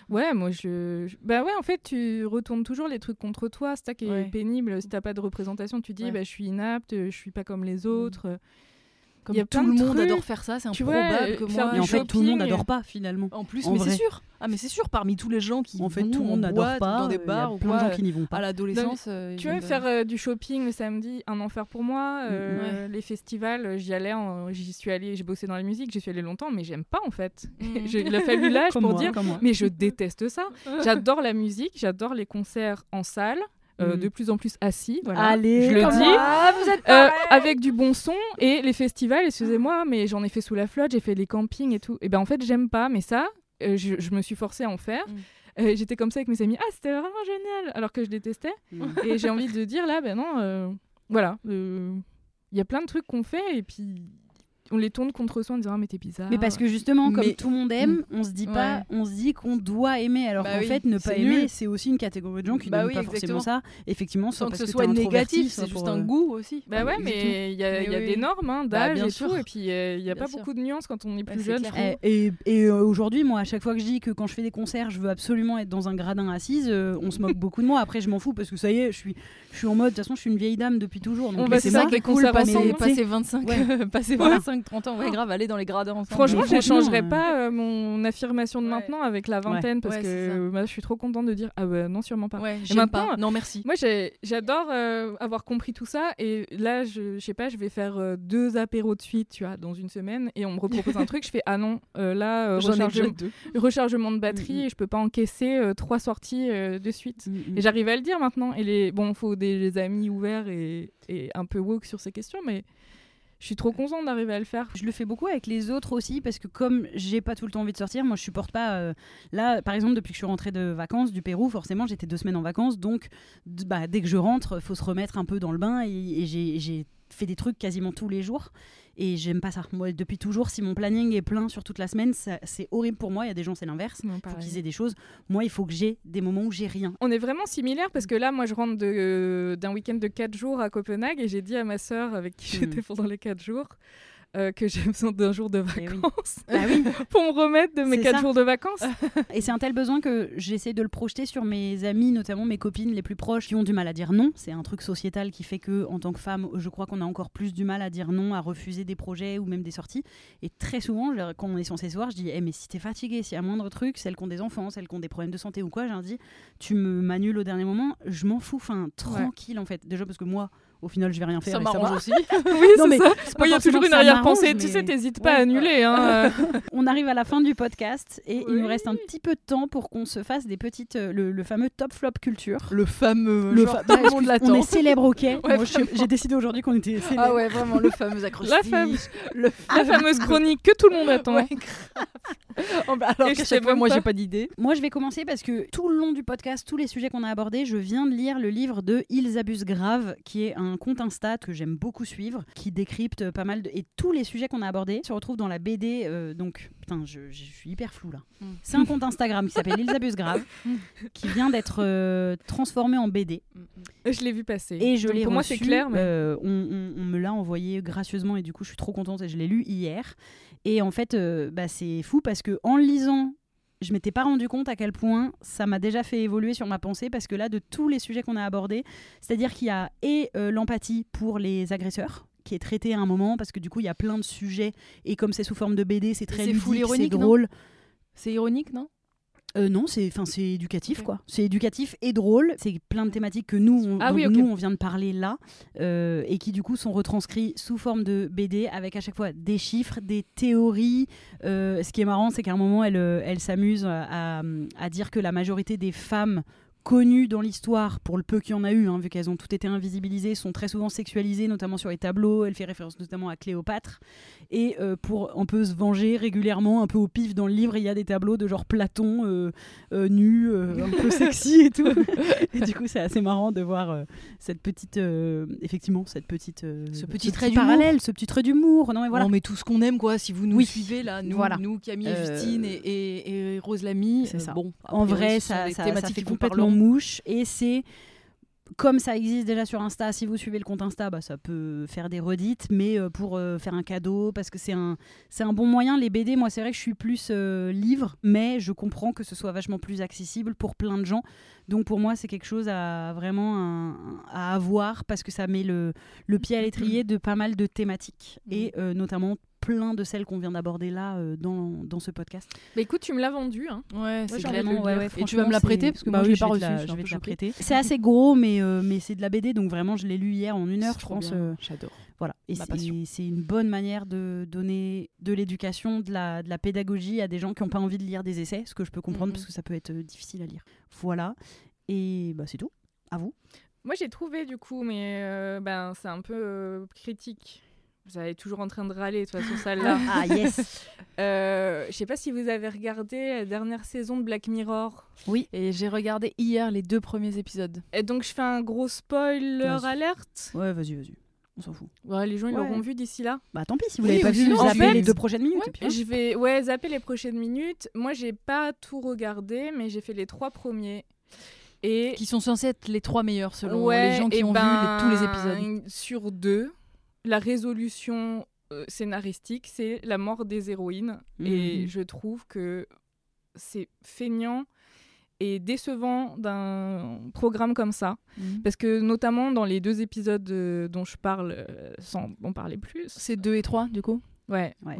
Ouais, moi, je... Bah ouais, en fait, tu retournes toujours les trucs contre toi. C'est ça qui est Ouais. pénible. Si t'as pas de représentation, tu dis, Ouais. bah, je suis inapte, je suis pas comme les autres. Comme Il y a tout le de monde trucs. adore faire ça, c'est improbable euh, que faire moi du en fait, tout le monde n'adore pas finalement. en plus en mais c'est sûr. Ah mais c'est sûr parmi tous les gens qui En fait, vont tout le monde n'adore pas. dans des euh, y a bars ou plein quoi de gens qui n'y vont à pas. l'adolescence euh, Tu vont- faire euh, du shopping le samedi, un enfer pour moi. euh, Les festivals, euh, j'y allais, j'y suis allée, j'ai bossé dans la musique, j'y suis allée longtemps, mais j'aime pas en fait. (laughs) J'ai- Il a fallu l'âge pour moi, dire, mais je déteste ça. J'adore la musique, j'adore les concerts en salle, euh, Mhm. de plus en plus assis. Voilà. Allez, je le dis. vous êtes Euh, avec du bon son et les festivals, excusez-moi, mais j'en ai fait sous la flotte, j'ai fait les campings et tout. Et ben en fait, j'aime pas, mais ça, euh, je, je me suis forcée à en faire. Mm. Euh, J'étais comme ça avec mes amis, ah c'était vraiment génial, alors que je détestais. Mm. (laughs) Et j'ai envie de dire là, ben non, euh, voilà, euh, il y a plein de trucs qu'on fait et puis on les tourne contre soi en disant ah, mais t'es bizarre. Mais parce que justement, comme Mais- tout le monde aime, on se dit pas, Ouais. on se dit qu'on doit aimer, alors Bah qu'en oui, fait, ne pas aimer, c'est aussi une catégorie de gens qui Bah n'aiment oui, pas forcément ça. Effectivement, Sans que ce soit négatif, c'est juste un euh, goût aussi. Bah ouais, mais il y a, Mais il y a oui, des normes hein, Bah, d'âge et tout, et puis euh, il y a Bien pas sûr. beaucoup de nuances quand on est Bah, plus c'est jeune. trouve. Eh, Et, et, euh, aujourd'hui, moi, à chaque fois que je dis que quand je fais des concerts, je veux absolument être dans un gradin assise, euh, on se moque beaucoup de moi. Après, je m'en fous parce que ça y est, je suis, je suis en mode, de toute façon, je suis une vieille dame depuis toujours. Donc euh, c'est ça qui est cool, passer, ensemble, passer 25, Ouais. (laughs) passer Voilà. 25, 30 ans, ouais, grave, aller dans les gradins ensemble. Franchement, je changerais euh, pas euh, mon affirmation de Ouais. maintenant avec la vingtaine parce Ouais, que moi, je suis trop contente de dire ah bah non sûrement pas. Ouais, j'aime maintenant, pas. Non, merci. Moi, j'ai- j'adore euh, avoir compris tout ça. Et là, je, je sais pas, je vais faire euh, deux apéros de suite, tu vois, dans une semaine. Et on me repropose un (laughs) truc. Je fais, ah non, euh, là, euh, déjà rechargement, de batterie Mm, mm. et je peux pas encaisser euh, trois sorties euh, de suite. Mm, mm. Et j'arrive à le dire maintenant. Et les... bon, faut des, des amis ouverts et, et un peu woke sur ces questions, mais je suis trop contente d'arriver à le faire. Je le fais beaucoup avec les autres aussi parce que comme j'ai pas tout le temps envie de sortir, moi je supporte pas. euh, là, par exemple, depuis que je suis rentrée de vacances du Pérou, forcément j'étais deux semaines en vacances, donc bah, dès que je rentre, faut se remettre un peu dans le bain et, j'ai fait des trucs quasiment tous les jours et j'aime pas ça. Moi, depuis toujours, si mon planning est plein sur toute la semaine, c'est horrible pour moi. Il y a des gens c'est l'inverse. Il faut qu'ils aient des choses. Moi, il faut que j'ai des moments où j'ai rien. On est vraiment similaires parce que là, moi, je rentre euh, d'un week-end de 4 jours à Copenhague et j'ai dit à ma sœur avec qui Hmm. j'étais pendant les 4 jours euh, que j'ai (laughs) besoin d'un jour de Eh oui. vacances Ah oui. (laughs) pour me remettre de mes C'est 4 ça. jours de vacances. (laughs) Et c'est un tel besoin que j'essaie de le projeter sur mes amis, notamment mes copines les plus proches, qui ont du mal à dire non. C'est un truc sociétal qui fait que, en tant que femme, je crois qu'on a encore plus du mal à dire non, à refuser des projets ou même des sorties. Et très souvent, quand on est censé se voir, je dis Eh, mais si t'es fatiguée, s'il y a moindre truc, celles qui ont des enfants, celles qui ont des problèmes de santé ou quoi, j'ai dit Tu me manules au dernier moment, je m'en fous. Enfin, tranquille en fait. Déjà parce que moi, au final, je vais rien faire. Ça et m'arrange aussi. (laughs) oui, Non, c'est mais ça. pas il y a toujours une arrière-pensée. Tu sais, t'hésites pas Ouais. à annuler. Hein. (laughs) On arrive à la fin du podcast et il nous reste un petit peu de temps pour qu'on se fasse des petites, euh, le, le fameux top flop culture. Le fameux. Le fa- Bah, on est célèbre, ok. J'ai décidé aujourd'hui qu'on était célèbre. Ah ouais, vraiment, le fameux accroche La fame- Le La fameuse chronique que tout le monde attend. Ouais, grave. (laughs) Oh, bah alors je chaque sais fois, même moi, pas. j'ai pas d'idée. Moi, je vais commencer parce que tout le long du podcast, tous les sujets qu'on a abordés, je viens de lire le livre de Ils abusent grave, qui est un compte Insta que j'aime beaucoup suivre, qui décrypte pas mal de... Et tous les sujets qu'on a abordés se retrouvent dans la BD. euh, donc, putain, je, je suis hyper flou là. Mm. C'est un compte Instagram qui s'appelle Ils abusent grave, (laughs) qui vient d'être euh, transformé en BD. Je l'ai vu passer. Et je l'ai Pour moi, c'est clair. Mais... euh, on, on- on me l'a envoyé gracieusement et du coup, je suis trop contente et je l'ai lu hier. Et en fait, bah, c'est fou parce que en lisant, je m'étais pas rendu compte à quel point ça m'a déjà fait évoluer sur ma pensée parce que là, de tous les sujets qu'on a abordés, c'est-à-dire qu'il y a et euh, l'empathie pour les agresseurs qui est traité à un moment parce que du coup il y a plein de sujets et comme c'est sous forme de BD c'est très ludique, c'est drôle. C'est ironique, non? Euh, non, c'est enfin c'est éducatif quoi. C'est éducatif et drôle. C'est plein de thématiques que nous on, Ah dont oui, ok. nous on vient de parler là euh, et qui du coup sont retranscrits sous forme de BD avec à chaque fois des chiffres, des théories. Euh, ce qui est marrant, c'est qu'à un moment elle elle s'amuse à, à dire que la majorité des femmes connues dans l'histoire, pour le peu qu'il y en a eu, hein, vu qu'elles ont toutes été invisibilisées, sont très souvent sexualisées, notamment sur les tableaux. Elle fait référence notamment à Cléopâtre. Et euh, pour un peu se venger régulièrement, un peu au pif dans le livre, il y a des tableaux de genre Platon euh, euh, nu, euh, un peu sexy et tout. (laughs) et du coup, c'est assez marrant de voir cette petite, effectivement, cette petite, Ce petit trait parallèle, ce petit trait d'humour. Non mais voilà. On met tout ce qu'on aime, quoi. Si vous nous Oui. suivez, là, nous, Voilà. nous Camille, Justine et, et, et Rose Lamy, C'est ça. bon, en vrai, ça, ça, ça fait complètement mouche et c'est comme ça existe déjà sur Insta, si vous suivez le compte Insta, bah, ça peut faire des redites, mais euh, pour euh, faire un cadeau, parce que c'est un, c'est un bon moyen. Les BD, moi, c'est vrai que je suis plus euh, livre, mais je comprends que ce soit vachement plus accessible pour plein de gens. Donc pour moi, c'est quelque chose à vraiment un- à avoir, parce que ça met le, le pied à l'étrier de pas mal de thématiques, et euh, notamment plein de celles qu'on vient d'aborder là euh, dans, dans ce podcast. Bah, écoute, tu me l'as vendu. Hein. Ouais, c'est vraiment. ouais, Et tu vas me la prêter parce que bah moi, oui, je l'ai pas reçu. la- je vais te la prêter. C'est assez gros, mais, euh, mais c'est de la BD, donc vraiment, je l'ai lu hier en une heure, je pense. euh, J'adore. voilà. Et c'est- une bonne manière de donner de l'éducation, de la, de la pédagogie à des gens qui n'ont pas envie de lire des essais, ce que je peux comprendre Mhm. parce que ça peut être difficile à lire. Voilà. Et bah, c'est tout. À vous. Moi, j'ai trouvé du coup, mais euh, ben, c'est un peu euh, critique. Vous allez toujours en train de râler, de toute façon, celle-là. (laughs) Ah, yes. Euh, je sais pas si vous avez regardé la dernière saison de Black Mirror. Et j'ai regardé hier les deux premiers épisodes. Et donc, je fais un gros spoiler Vas-y. alerte. ouais, vas-y, vas-y. On s'en fout. Ouais, les gens, ils Ouais. l'auront vu d'ici là. Bah tant pis, si vous Oui, l'avez pas vu, vous zappez fait- les deux prochaines minutes. puis, hein. Je vais ouais, zapper les prochaines minutes. Moi, j'ai pas tout regardé, mais j'ai fait les trois premiers. Et Qui sont censés être les trois meilleurs selon Ouais, les gens qui ont ben, vu les- tous les épisodes. Sur deux, la résolution euh, scénaristique, c'est la mort des héroïnes. Et Mhm. je trouve que c'est feignant et décevant d'un programme comme ça. Mhm. Parce que notamment dans les deux épisodes euh, dont je parle, euh, sans en parler plus, C'est 2 et 3 du coup? Ouais. Ouais.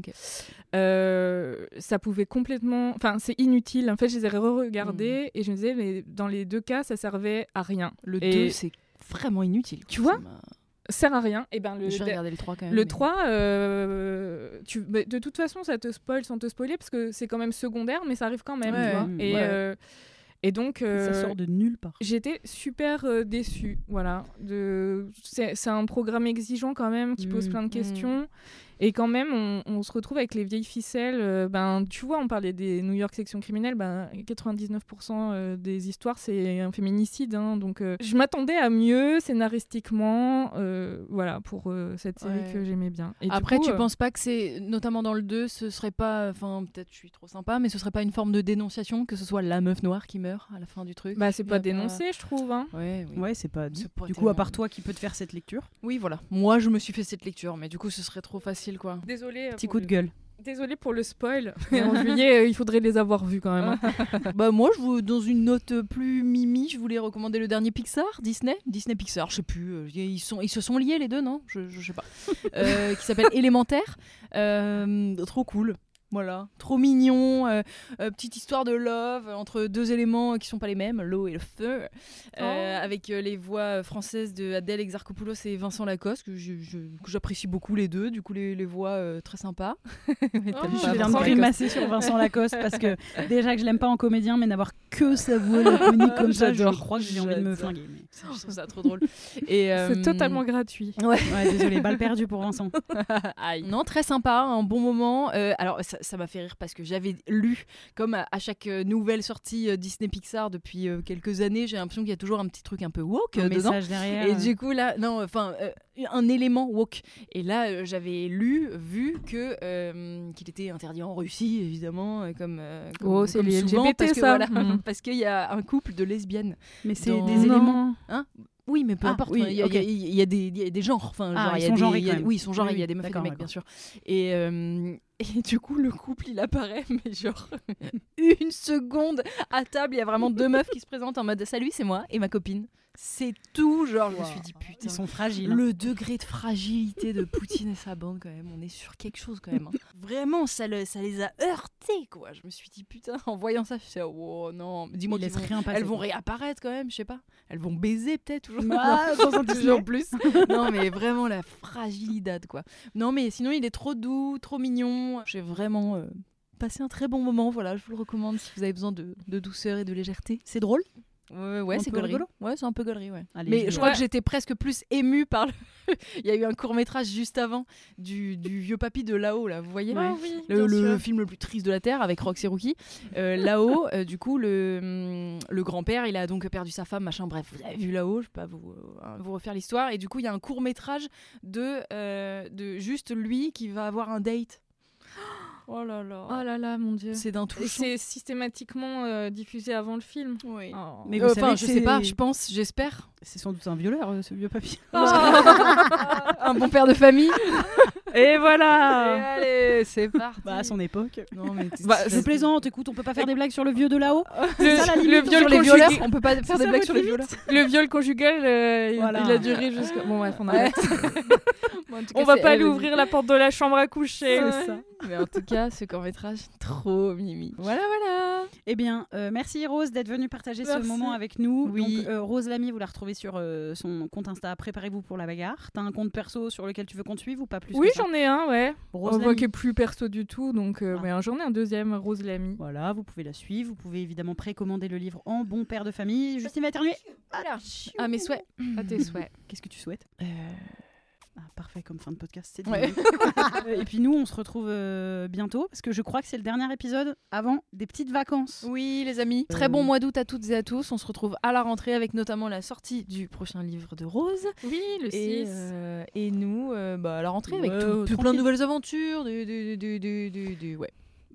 Euh, ça pouvait complètement. Enfin, c'est inutile. En fait, je les ai re-regardés et je me disais, mais dans les deux cas, ça servait à rien. Le Et 2 c'est vraiment inutile. Tu vois sert à rien. Et ben le, Je vais regarder le 3 quand même. le mais- 3, euh, tu, mais de toute façon, ça te spoil sans te spoiler parce que c'est quand même secondaire, mais ça arrive quand même. Ouais, tu vois. ouais. Et, Ouais. euh, et donc. euh, Ça sort de nulle part. J'étais super euh, déçue, voilà. De... C'est c'est un programme exigeant quand même, qui pose Mm. plein de Mm. questions. Et quand même, on, on se retrouve avec les vieilles ficelles. euh, ben, tu vois, on parlait des New York sections criminelles. Ben, 99% euh, des histoires, c'est un féminicide. hein. donc, euh, je m'attendais à mieux scénaristiquement, euh, voilà, pour euh, cette série Ouais. que j'aimais bien. Et du Après, coup, tu euh, penses pas que c'est, notamment dans le 2, ce serait pas, enfin peut-être je suis trop sympa, mais ce serait pas une forme de dénonciation que ce soit la meuf noire qui meurt à la fin du truc? Bah, c'est pas dénoncé, je trouve. hein. Ouais, oui. Ouais, c'est pas. C'est pas Du coup, à part toi qui peut te faire cette lecture, Oui, voilà. Moi, je me suis fait cette lecture, mais du coup, ce serait trop facile, quoi. Désolée. euh, petit pour coup de le- gueule. Désolée pour le spoil. (laughs) En juillet, euh, il faudrait les avoir vus quand même. hein. (laughs) bah moi, je vous, dans une note plus mimi, je voulais recommander le dernier Pixar, Disney, Disney Pixar, je sais plus, euh, ils sont, ils se sont liés les deux, non? Je, je sais pas. (laughs) Euh, qui s'appelle Élémentaire, Euh, trop cool. Voilà, trop mignon, euh, euh, petite histoire de love entre deux éléments qui sont pas les mêmes, l'eau et le feu, euh, avec euh, les voix françaises de Adèle Exarchopoulos et Vincent Lacoste que j'apprécie beaucoup les deux, du coup les, les voix très sympas. (laughs) Mais Oh, Je viens de grimacer sur Vincent Lacoste parce que (laughs) déjà que je l'aime pas en comédien, mais n'avoir que sa voix laconique comme ça, je crois que j'ai envie de me flinguer. mais- Je trouve ça trop (laughs) drôle. Et, C'est totalement gratuit. Ouais, désolé, balle perdue pour Vincent. Aïe. Non, très sympa, un bon moment. Alors, ça ça m'a fait rire parce que j'avais lu, comme à, à chaque euh, nouvelle sortie euh, Disney Pixar depuis euh, quelques années, j'ai l'impression qu'il y a toujours un petit truc un peu woke Un dedans. message derrière. Et du coup, là, non, enfin, euh, un élément woke. Et là, euh, j'avais lu, vu que euh, qu'il était interdit en Russie, évidemment, comme, comme- Oh, c'est les souvent, LGBT, parce que, ça. voilà, (laughs) parce qu'il y a un couple de lesbiennes. Mais c'est des Non. éléments. Oui, mais peu Ah, importe. il y, a- y y des- il y a des genres. Enfin, Ah, genre, ils il y a sont des- genrés y a-. Oui, ils sont genrés. Oui, Il y a des meufs et des mecs, bien sûr. Et, euh, (laughs) et du coup, le couple, il apparaît, (laughs) mais genre (laughs) une seconde à table. Il y a vraiment deux meufs qui se présentent en mode Salut, c'est moi et ma copine. C'est tout. Genre, je me suis dit Putain. Ils sont fragiles. Le degré de fragilité de Poutine et sa bande, quand même, on est sur quelque chose, quand même. hein. (laughs) Vraiment, ça, le- ça les a heurtés, quoi. Je me suis dit, putain, en voyant ça, je me suis dit, oh non, dis-moi laissent vont- elles vont réapparaître quand même, je sais pas. Elles vont baiser peut-être toujours. Ah, toujours (laughs) plus. non mais vraiment la fragilité quoi. Non mais sinon il est trop doux, trop mignon. J'ai vraiment euh, passé un très bon moment. Voilà, je vous le recommande si vous avez besoin de, de douceur et de légèreté. C'est drôle. Ouais, c'est gaulerie. rigolo Ouais, c'est un peu gaulerie, ouais. Allez, mais je crois Ouais. que j'étais presque plus émue par le. (laughs) Il y a eu un court métrage juste avant du, du vieux papy de là-haut là, vous voyez? Ah oui, le, film le plus triste de la Terre avec Roxy Rookie. Euh, là-haut, euh, du coup, le, hum, le grand-père, il a donc perdu sa femme, machin. Bref, vous avez vu là-haut, je vais pas vous, euh, vous refaire l'histoire. Et du coup, il y a un court métrage de, euh, de juste lui qui va avoir un date. Oh là là. Oh là là, mon dieu. c'est d'un touchant. c'est systématiquement euh, diffusé avant le film. Oui. Oh. Mais Euh, vous Enfin, savez je sais pas, je pense, j'espère. C'est sans doute un violeur, euh, ce vieux papy. (laughs) un bon père de famille. Et (laughs) Et voilà allez, c'est parti. Bah, à son époque. Non, mais (laughs) Bah, je plaisante, écoute, on peut pas faire des blagues sur le vieux de là-haut. Le, ça, la le limite, viol sur les conjugué- violeurs, on peut pas faire des ça blagues sur les violeurs. Le viol conjugal, euh, il- Voilà. il a duré jusqu'à. Bon, bref, on arrête. Bon, en tout On va pas aussi. ouvrir la porte de la chambre à coucher. C'est ça. Mais en tout cas, ce court métrage, trop mimi. Voilà, voilà. Eh bien, euh, merci Rose d'être venue partager ce moment avec nous. Oui. Donc, euh, Rose Lamy, vous la retrouvez sur euh, son compte Insta. Préparez-vous pour la bagarre. T'as un compte perso sur lequel tu veux qu'on te suive ou pas plus Oui, j'en ai un, ouais. Rose On voit qu'il est plus perso du tout, donc euh, Ah. mais j'en ai un deuxième, Rose Lamy. Voilà, vous pouvez la suivre. Vous pouvez évidemment précommander le livre en bon père de famille. Justine va éternuer. Ah, mes souhaits. (clears throat) À tes souhaits. Qu'est-ce que tu souhaites? Ah, parfait comme fin de podcast, c'est Ouais. Euh, (laughs) Et puis nous, on se retrouve euh, bientôt parce que je crois que c'est le dernier épisode avant des petites vacances. Oui, les amis. Très bon mois d'août à toutes et à tous. On se retrouve à la rentrée avec notamment la sortie du prochain livre de Rose. Oui, le 6. Et, euh, et nous, euh, bah, à la rentrée avec tout- euh, tout plein de nouvelles aventures. Du, du, du- ouais.